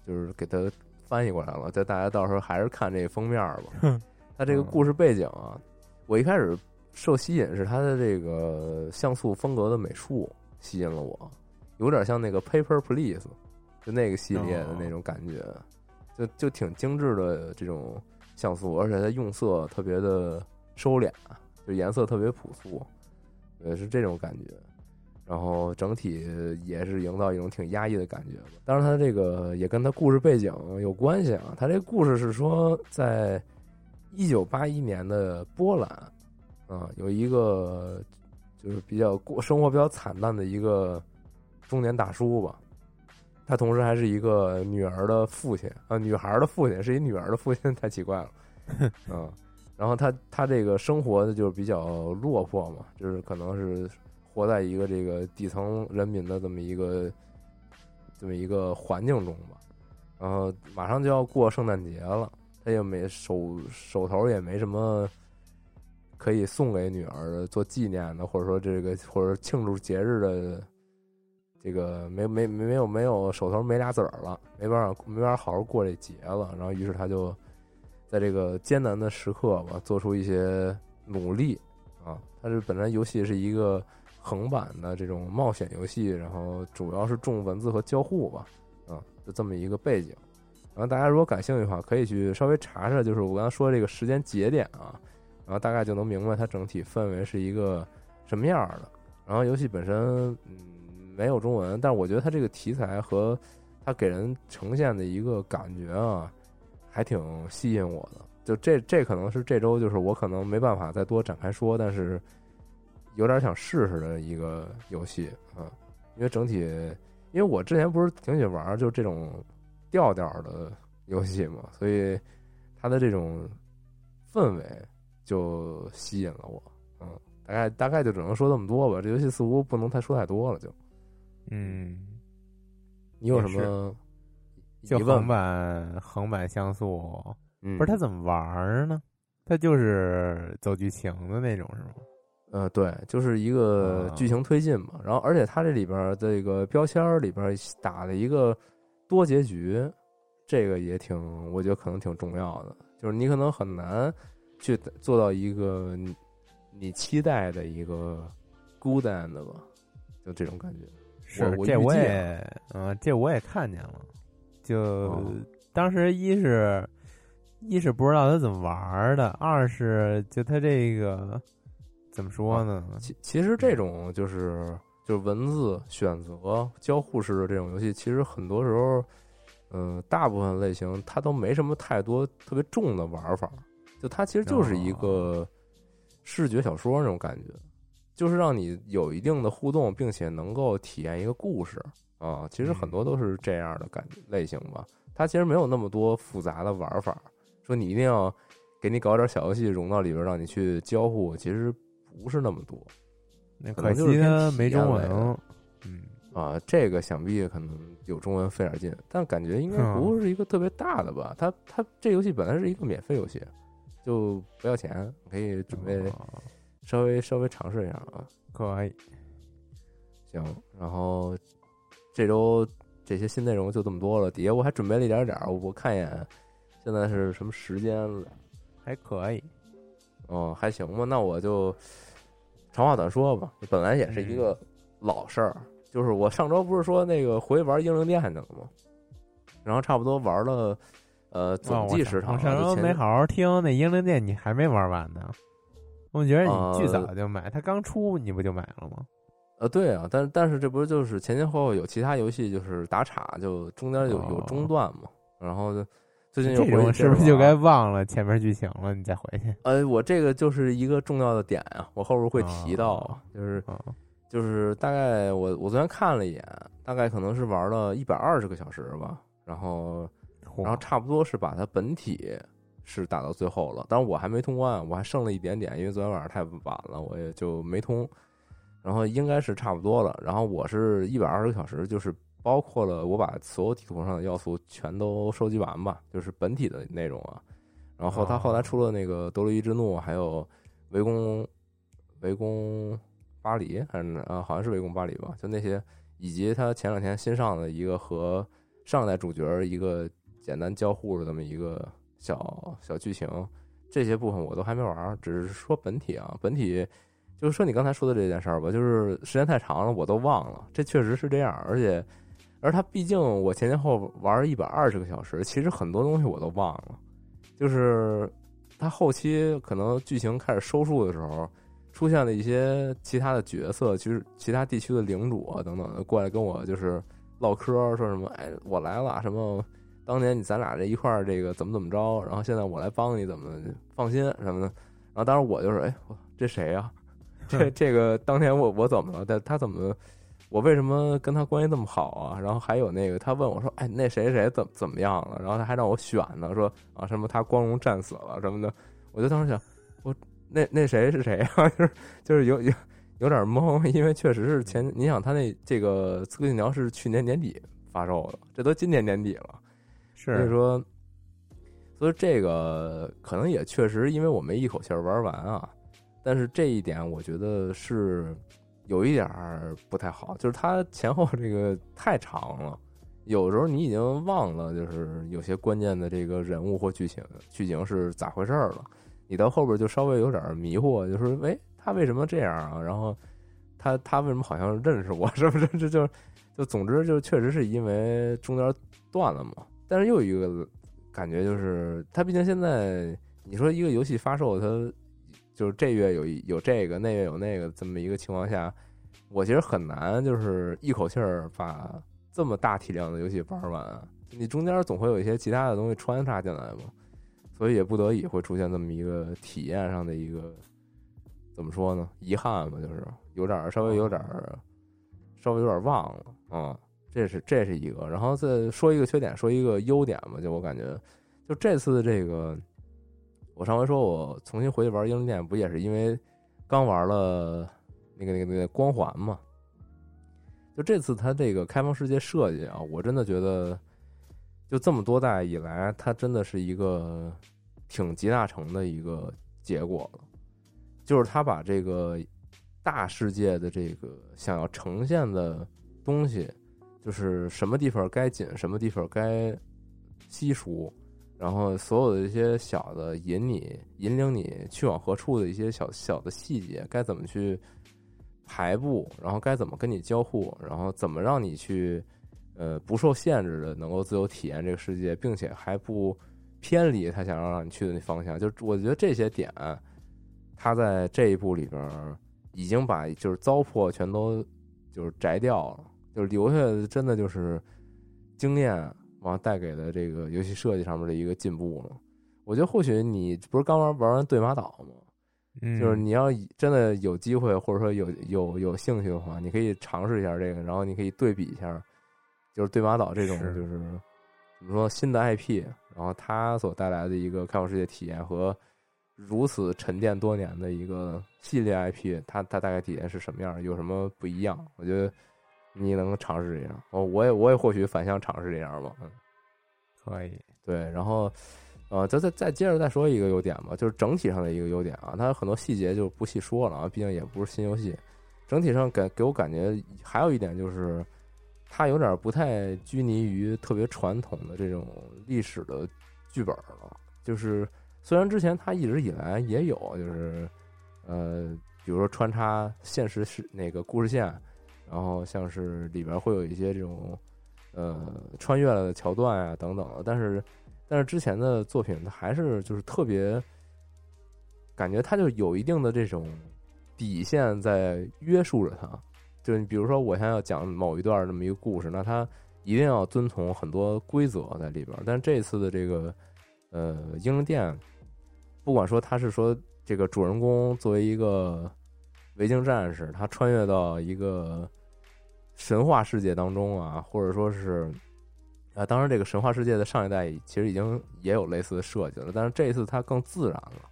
就是给它翻译过来了，就大家到时候还是看这封面儿吧。它这个故事背景啊，我一开始受吸引是它的这个像素风格的美术吸引了我，有点像那个 Paper Please 就那个系列的那种感觉，就就挺精致的这种像素，而且它用色特别的收敛，就颜色特别朴素，也，是这种感觉。然后整体也是营造一种挺压抑的感觉吧。当然，它这个也跟它故事背景有关系啊。它这个故事是说，在一九八一年的波兰，啊，有一个就是比较过生活比较惨淡的一个中年大叔吧。他同时还是一个女儿的父亲啊，女孩的父亲是一女儿的父亲，太奇怪了，嗯。然后他他这个生活的就是比较落魄嘛，就是可能是活在一个这个底层人民的这么一个这么一个环境中吧。然后马上就要过圣诞节了，他也没手手头也没什么可以送给女儿的做纪念的，或者说这个或者庆祝节日的这个没没没没有没有手头没俩子儿了，没办法没法好好过这节了。然后于是他就在这个艰难的时刻吧，做出一些努力啊。他是本来游戏是一个横版的这种冒险游戏，然后主要是重文字和交互吧，啊，就这么一个背景。然后大家如果感兴趣的话，可以去稍微查查，就是我刚才说这个时间节点啊，然后大概就能明白它整体氛围是一个什么样的。然后游戏本身，嗯，没有中文，但是我觉得它这个题材和它给人呈现的一个感觉啊，还挺吸引我的。就这这可能是这周就是我可能没办法再多展开说，但是有点想试试的一个游戏啊，因为整体，因为我之前不是挺喜欢玩就这种调调的 游戏嘛，所以它的这种氛围就吸引了我。嗯，大概大概就只能说这么多吧。这游戏似乎不能太说太多了，就嗯，你有什么就横疑问吗？版横版像素，嗯，不是他怎么玩呢？他就是走剧情的那种，是吗？呃，对，就是一个啊剧情推进嘛。然后，而且它这里边这个标签里边打了一个多结局，这个也挺，我觉得可能挺重要的。就是你可能很难去做到一个你你期待的一个 good end 吧，就这种感觉。是这我也啊，嗯、这我也看见了。就、哦当时一是一是不知道他怎么玩的，二是就他这个怎么说呢？其其实这种就是就是文字选择交互式的这种游戏，其实很多时候，嗯、大部分类型它都没什么太多特别重的玩法，就它其实就是一个视觉小说那种感觉，就是让你有一定的互动，并且能够体验一个故事啊。其实很多都是这样的感觉类型吧，它其实没有那么多复杂的玩法，说你一定要给你搞点小游戏融到里边，让你去交互，其实不是那么多。那可能就是没中文。嗯，啊，这个想必可能有中文费点劲，但感觉应该嗯不是一个特别大的吧？它它这游戏本来是一个免费游戏，就不要钱，可以准备哦稍微稍微尝试一下啊。可以。行，然后这周这些新内容就这么多了，底下我还准备了一点点儿，我看一眼，现在是什么时间了？还可以，哦，还行吧，那我就长话短说吧。本来也是一个老事儿，就是我上周不是说那个回去玩英灵殿去了吗？然后差不多玩了呃哇总计时长我上周没好好听那英灵殿，你还没玩完呢。我觉得你巨早呃就买，它刚出你不就买了吗？呃对啊，但但是这不是就是前前后后有其他游戏就是打岔，就中间有有哦中断嘛，然后就最近有这种回去接着是不是就该忘了前面剧情了？你再回去呃，我这个就是一个重要的点啊，我后边会提到，哦就是啊？就是大概我我昨天看了一眼，大概可能是玩了一百二十个小时吧，然后然后差不多是把它本体是打到最后了，当然我还没通关，我还剩了一点点，因为昨天晚上太晚了，我也就没通。然后应该是差不多了，然后我是一百二十个小时，就是包括了我把所有地图上的要素全都收集完吧，就是本体的内容啊。然后他哦后来出了那个德鲁伊之怒，还有围攻围攻巴黎，还是啊好像是围攻巴黎吧，就那些，以及他前两天新上的一个和上一代主角一个简单交互的这么一个小小剧情，这些部分我都还没玩儿，只是说本体啊，本体就是说你刚才说的这件事儿吧，就是时间太长了，我都忘了，这确实是这样，而且而他毕竟我前前后玩一百二十个小时，其实很多东西我都忘了，就是他后期可能剧情开始收束的时候。出现了一些其他的角色，其实其他地区的领主啊等等的过来跟我就是唠嗑，说什么哎我来了，什么当年你咱俩这一块儿这个怎么怎么着，然后现在我来帮你怎么放心什么的，然后当时我就是哎我这谁呀、这这个当年我我怎么了？但他怎么我为什么跟他关系这么好啊？然后还有那个他问我说哎那谁谁怎怎么样了？然后他还让我选呢，说啊什么他光荣战死了什么的，我就当时想我。那那谁是谁啊？就是就是有有有点懵，因为确实是前你想他那这个《刺客信条》是去年年底发售的，这都今年年底了，所以是说，所以这个可能也确实因为我没一口气儿玩完啊，但是这一点我觉得是有一点儿不太好，就是它前后这个太长了，有时候你已经忘了，就是有些关键的这个人物或剧情剧情是咋回事儿了。你到后边就稍微有点迷惑，就说：“哎，他为什么这样啊？然后他他为什么好像认识我？是不是？这就就总之就确实是因为中间断了嘛。但是又有一个感觉就是，他毕竟现在你说一个游戏发售，它就是这月有有这个，那月有那个这么一个情况下，我其实很难就是一口气儿把这么大体量的游戏玩完。你中间总会有一些其他的东西穿插进来嘛。”所以也不得已会出现这么一个体验上的一个怎么说呢？遗憾吧，就是有点稍微有点稍微有点忘了啊、这是这是一个。然后再说一个缺点，说一个优点吧。就我感觉，就这次这个，我上回说我重新回去玩英灵殿，不也是因为刚玩了那个那个那个光环嘛？就这次它这个开放世界设计啊，我真的觉得。就这么多代以来，它真的是一个挺集大成的一个结果了。就是他把这个大世界的这个想要呈现的东西，就是什么地方该紧，什么地方该稀疏，然后所有的一些小的引你、引领你去往何处的一些小小的细节，该怎么去排布，然后该怎么跟你交互，然后怎么让你去。呃，不受限制的，能够自由体验这个世界，并且还不偏离他想要让你去的那方向。就我觉得这些点，他在这一步里边已经把就是糟粕全都就是摘掉了，就是留下的真的就是经验，完带给的这个游戏设计上面的一个进步嘛。我觉得或许你不是刚玩玩完对马岛吗？嗯，就是你要真的有机会，或者说有有有兴趣的话，你可以尝试一下这个，然后你可以对比一下。就是对马岛这种，就是怎么说新的 IP，然后它所带来的一个开放世界体验和如此沉淀多年的一个系列 IP，它它大概体验是什么样，有什么不一样？我觉得你能尝试这样，哦，我也我也或许反向尝试这样吧，嗯，可以，对，然后呃，再再再接着再说一个优点吧，就是整体上的一个优点啊，它很多细节就不细说了啊，毕竟也不是新游戏，整体上给给我感觉还有一点就是。它有点不太拘泥于特别传统的这种历史的剧本了，就是虽然之前它一直以来也有，就是呃，比如说穿插现实是那个故事线，然后像是里边会有一些这种呃穿越了的桥段啊等等，但是但是之前的作品它还是就是特别感觉它就有一定的这种底线在约束着它。就是你比如说，我现在要讲某一段这么一个故事，那它一定要遵从很多规则在里边。但这次的这个呃英灵殿，不管说他是说这个主人公作为一个维京战士，他穿越到一个神话世界当中啊，或者说是啊，当然这个神话世界的上一代其实已经也有类似的设计了，但是这一次它更自然了，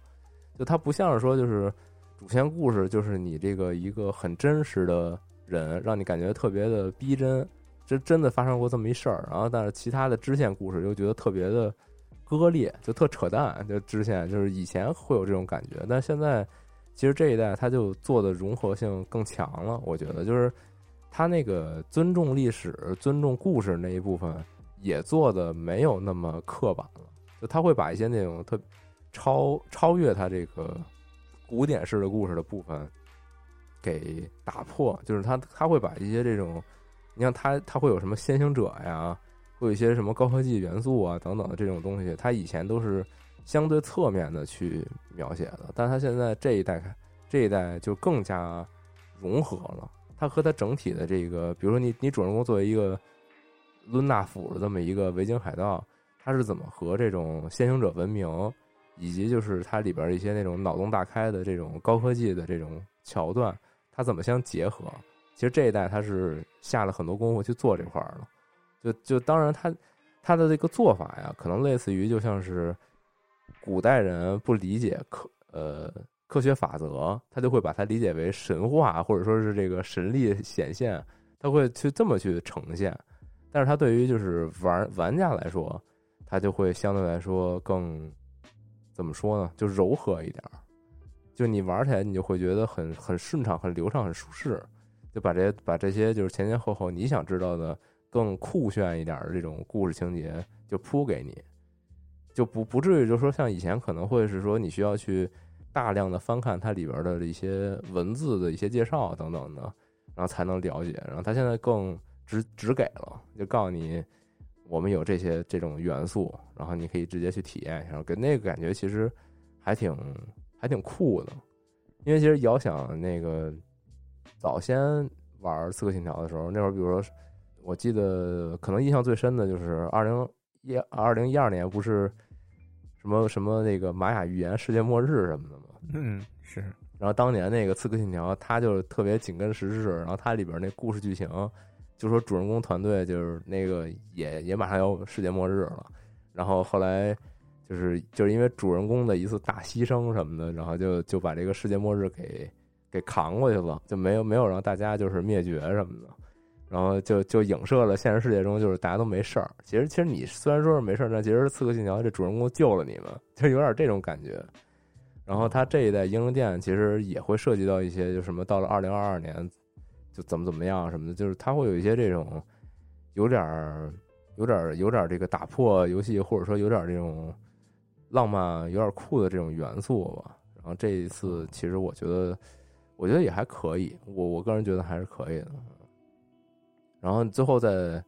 就它不像是说就是主线故事就是你这个一个很真实的人，让你感觉特别的逼真，这真的发生过这么一事儿，然后但是其他的支线故事又觉得特别的割裂，就特扯淡，就支线就是以前会有这种感觉，但现在其实这一代它就做的融合性更强了，我觉得就是它那个尊重历史、尊重故事那一部分也做的没有那么刻板了，就他会把一些那种特超超越他这个古典式的故事的部分给打破，就是他他会把一些这种，你像他他会有什么先行者呀，会有一些什么高科技元素啊等等的这种东西，他以前都是相对侧面的去描写的，但他现在这一代这一代就更加融合了，它和它整体的这个，比如说你你主人公作为一个伦纳府的这么一个维京海盗，他是怎么和这种先行者文明，以及就是它里边一些那种脑洞大开的这种高科技的这种桥段，它怎么相结合？其实这一代他是下了很多功夫去做这块儿了，就就当然他他的这个做法呀，可能类似于就像是古代人不理解科呃科学法则，他就会把它理解为神话或者说是这个神力显现，他会去这么去呈现。但是他对于就是玩玩家来说，他就会相对来说更怎么说呢？就柔和一点儿。就你玩起来，你就会觉得很很顺畅、很流畅、很舒适。就把这些把这些就是前前后后你想知道的更酷炫一点的这种故事情节就铺给你，就不不至于就是说像以前可能会是说你需要去大量的翻看它里边的一些文字的一些介绍等等的，然后才能了解。然后它现在更只只给了，就告诉你我们有这些这种元素，然后你可以直接去体验一下，给那个感觉其实还挺还挺酷的。因为其实遥想那个早先玩《刺客信条》的时候，那会儿比如说，我记得可能印象最深的就是二零一二零一二年，不是什么什么那个玛雅预言世界末日什么的吗？嗯，是，然后当年那个《刺客信条》，它就特别紧跟时事，然后它里边那故事剧情，就说主人公团队就是那个也也马上要世界末日了，然后后来就是就是因为主人公的一次大牺牲什么的，然后就就把这个世界末日给给扛过去了，就没有没有让大家就是灭绝什么的，然后就就影射了现实世界中就是大家都没事儿。其实其实你虽然说是没事儿，但其实《刺客信条》这主人公救了你们，就有点这种感觉。然后他这一代英灵殿其实也会涉及到一些，就什么到了二零二二年就怎么怎么样什么的，就是他会有一些这种有点儿、有点儿、有点儿这个打破游戏，或者说有点儿这种浪漫、有点酷的这种元素吧。然后这一次其实我觉得，我觉得也还可以，我我个人觉得还是可以的。然后最后再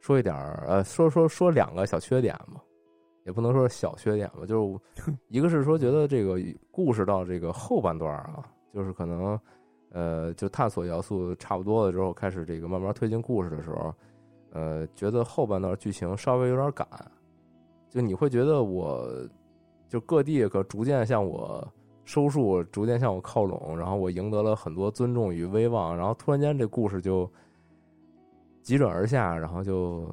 说一点儿，呃，说说说两个小缺点吧。也不能说是小缺点吧，就是 一个是说觉得这个故事到这个后半段啊，就是可能呃，就探索要素差不多了之后，开始这个慢慢推进故事的时候，呃，觉得后半段剧情稍微有点赶，就你会觉得我就各地可逐渐向我收束，逐渐向我靠拢，然后我赢得了很多尊重与威望，然后突然间这故事就急转而下，然后就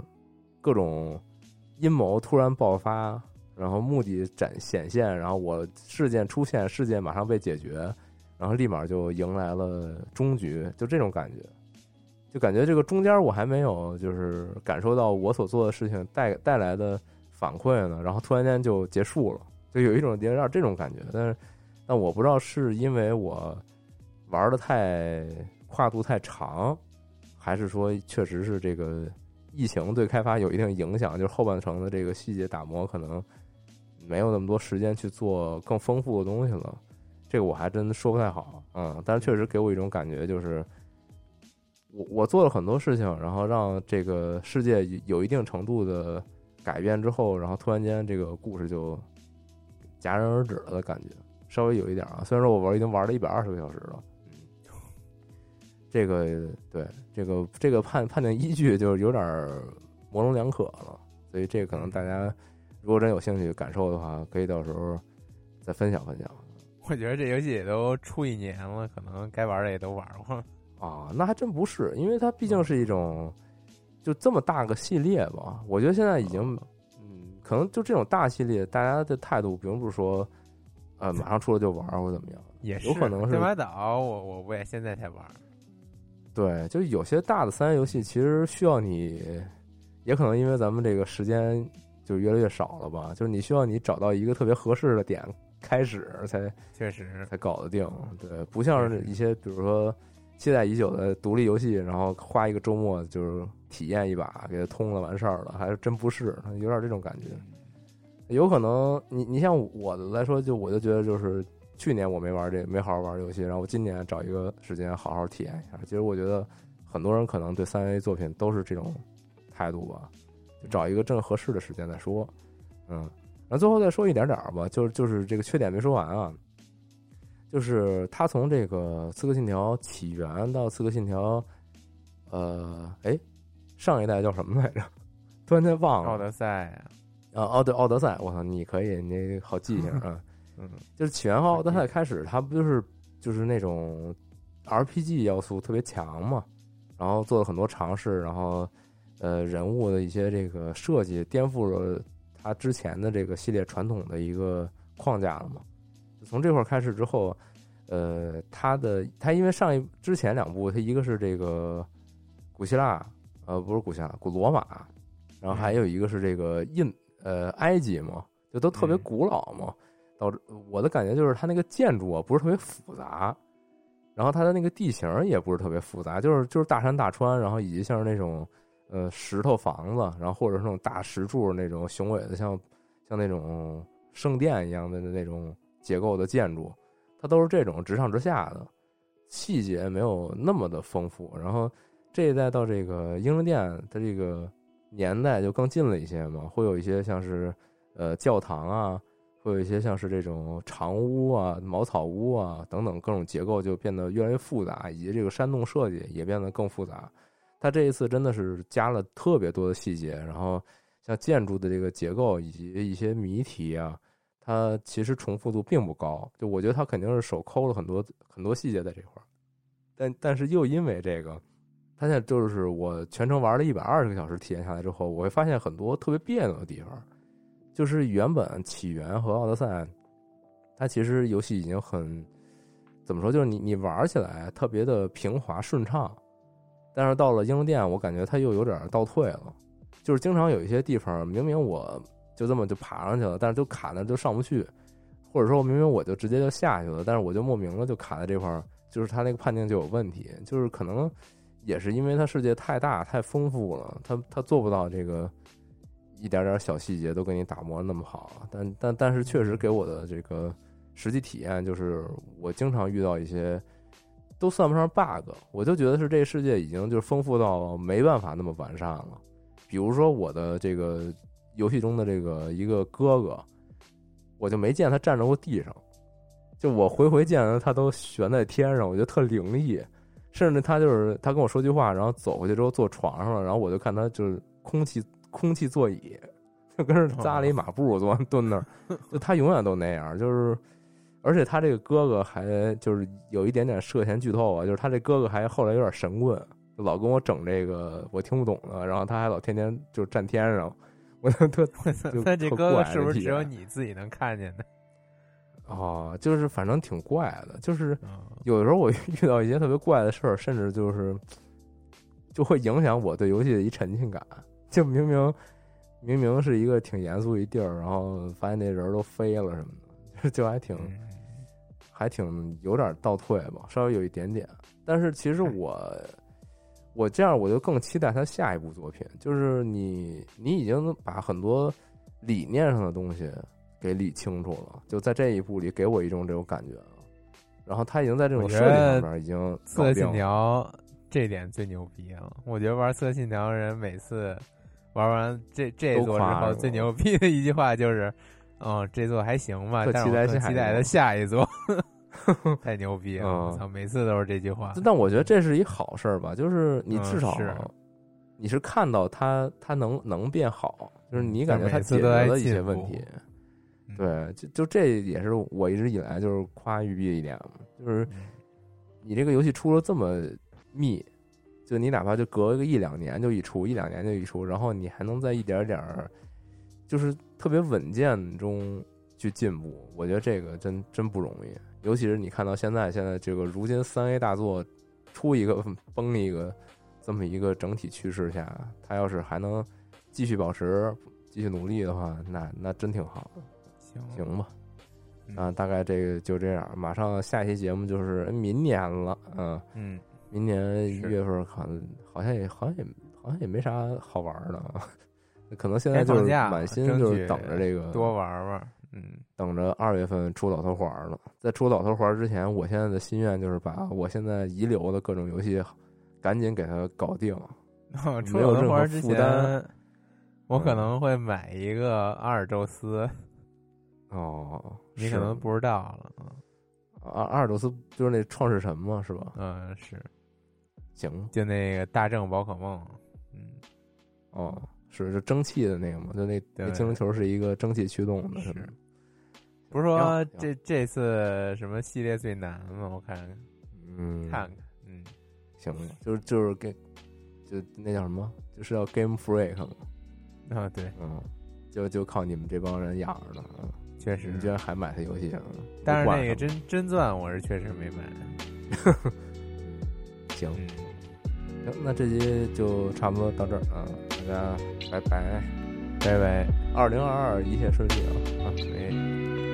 各种。阴谋突然爆发，然后目的展显现，然后我事件出现，事件马上被解决，然后立马就迎来了终局，就这种感觉，就感觉这个中间我还没有就是感受到我所做的事情带带来的反馈呢，然后突然间就结束了，就有一种有点这种感觉，但是但我不知道是因为我玩的太跨度太长，还是说确实是这个。疫情对开发有一定影响，就是后半程的这个细节打磨可能没有那么多时间去做更丰富的东西了。这个我还真说不太好，嗯，但是确实给我一种感觉，就是我我做了很多事情，然后让这个世界有一定程度的改变之后，然后突然间这个故事就戛然而止了的感觉，稍微有一点啊。虽然说我玩已经玩了一百二十个小时了。这个对这个这个判判定依据就是有点模棱两可了。所以这个可能大家如果真有兴趣感受的话，可以到时候再分享分享。我觉得这游戏也都出一年了，可能该玩的也都玩过。啊，那还真不是，因为它毕竟是一种就这么大个系列吧。我觉得现在已经，嗯，可能就这种大系列，大家的态度并不是说，呃，马上出了就玩或者怎么样，也是有可能是对马岛，我我我也现在才玩。对，就有些大的三 A 游戏，其实需要你，也可能因为咱们这个时间就越来越少了吧，就是你需要你找到一个特别合适的点开始才确实，才搞得定。对，不像是一些比如说期待已久的独立游戏，然后花一个周末就是体验一把，给它通了完事儿了，还是真不是，有点这种感觉。有可能你你像我的来说，就我就觉得就是去年我没玩这没好好玩游戏，然后我今年找一个时间好好体验一下。其实我觉得很多人可能对三 A 作品都是这种态度吧，就找一个正合适的时间再说。嗯，然后最后再说一点点儿吧，就是就是这个缺点没说完啊，就是它从这个《刺客信条：起源》到《刺客信条》，呃，哎，上一代叫什么来着？突然间忘了。奥德赛啊，啊，哦对，奥德赛，我操，你可以，你好记性啊。嗯，就是起源和奥德赛开始，它不就是就是那种 RPG 要素特别强嘛，然后做了很多尝试，然后呃人物的一些这个设计颠覆了它之前的这个系列传统的一个框架了嘛。从这块儿开始之后，呃，它的它因为上一之前两部，它一个是这个古希腊，呃，不是古希腊，古罗马，然后还有一个是这个印呃埃及嘛，就都特别嗯古老嘛。导致我的感觉就是它那个建筑啊不是特别复杂，然后它的那个地形也不是特别复杂，就是就是大山大川，然后以及像是那种呃石头房子，然后或者是那种大石柱那种雄伟的像像那种圣殿一样的那种结构的建筑，它都是这种直上直下的，细节没有那么的丰富。然后这一代到这个英灵殿的这个年代就更近了一些嘛，会有一些像是呃教堂啊。会有一些像是这种长屋啊、茅草屋啊等等各种结构就变得越来越复杂，以及这个山洞设计也变得更复杂。它这一次真的是加了特别多的细节，然后像建筑的这个结构以及一些谜题啊，它其实重复度并不高。就我觉得它肯定是手抠了很多很多细节在这块儿，但但是又因为这个，它现在就是我全程玩了一百二十个小时体验下来之后，我会发现很多特别别扭的地方。就是原本起源和奥德赛，它其实游戏已经很怎么说，就是你你玩起来特别的平滑顺畅，但是到了英灵殿，我感觉它又有点倒退了，就是经常有一些地方明明我就这么就爬上去了，但是就卡那就上不去，或者说明明我就直接就下去了，但是我就莫名的就卡在这块儿，就是它那个判定就有问题，就是可能也是因为它世界太大太丰富了，它它做不到这个。一点点小细节都给你打磨那么好，但但但是确实给我的这个实际体验就是，我经常遇到一些都算不上 bug，我就觉得是这个世界已经就是丰富到没办法那么完善了。比如说我的这个游戏中的这个一个哥哥，我就没见他站着过地上，就我回回见他，他都悬在天上，我觉得特灵异。甚至他就是他跟我说句话，然后走过去之后坐床上了，然后我就看他就是空气。空气座椅，就跟着扎了一马步坐蹲那儿，就他永远都那样，就是，而且他这个哥哥还就是有一点点涉嫌剧透啊，就是他这哥哥还后来有点神棍，老跟我整这个我听不懂的，然后他还老天天就站天上，我就特那这哥哥是不是只有你自己能看见的？哦，就是反正挺怪的，就是嗯有的时候我遇到一些特别怪的事儿，甚至就是就会影响我对游戏的一沉浸感。就明明明明是一个挺严肃一地儿，然后发现那人都飞了什么的，就还挺还挺有点倒退吧，稍微有一点点。但是其实我我这样我就更期待他下一部作品，就是你你已经把很多理念上的东西给理清楚了，就在这一部里给我一种这种感觉了。然后他已经在这种设计上面已经《刺客信条》这点最牛逼了，我觉得玩《刺客信条》的人每次。玩完这这座之后，最牛逼的一句话就是：“嗯，这座还行吧，但是我更期待的下一座。”太牛逼了！我操，每次都是这句话。但我觉得这是一好事儿吧，就是你至少、嗯、你是看到它它能能变好，就是你感觉它解决了一些问题。嗯对，就就这也是我一直以来就是夸育碧一点嘛，就是嗯你这个游戏出了这么密，就你哪怕就隔个一两年就一出，一两年就一出，然后你还能在一点点儿，就是特别稳健中去进步，我觉得这个真真不容易。尤其是你看到现在，现在这个如今三 A 大作出一个 崩一个这么一个整体趋势下，它要是还能继续保持、继续努力的话，那那真挺好的。行行吧，嗯啊，大概这个就这样。马上下期节目就是明年了，嗯，嗯，明年一月份好像好像也好像也好像也没啥好玩的啊，可能现在就满心就是等着这个多玩玩，嗯，等着二月份出老头环了。在出老头环之前，我现在的心愿就是把我现在遗留的各种游戏赶紧给它搞定。出没有任何老头环之负担前，我可嗯。能会买一个阿尔宙斯，哦，你可能不知道了，嗯。阿阿尔宙斯就是那创世神嘛，是吧？嗯，是，行，就那个大正宝可梦，嗯，哦，是是蒸汽的那个嘛？就那那精灵球是一个蒸汽驱动的，是。吗？不是说这这次什么系列最难吗？我看嗯，看看，嗯，行了，就是就是给，就那叫什么？就是要 Game Freak 嘛，啊，对，嗯，就就靠你们这帮人养着呢，嗯，确实。你居然还买他游戏啊？但是那个真真钻我是确实没买，们 行。嗯，行，那这集就差不多到这儿啊，大家拜拜，拜拜，二零二二一切顺利啊啊！喂。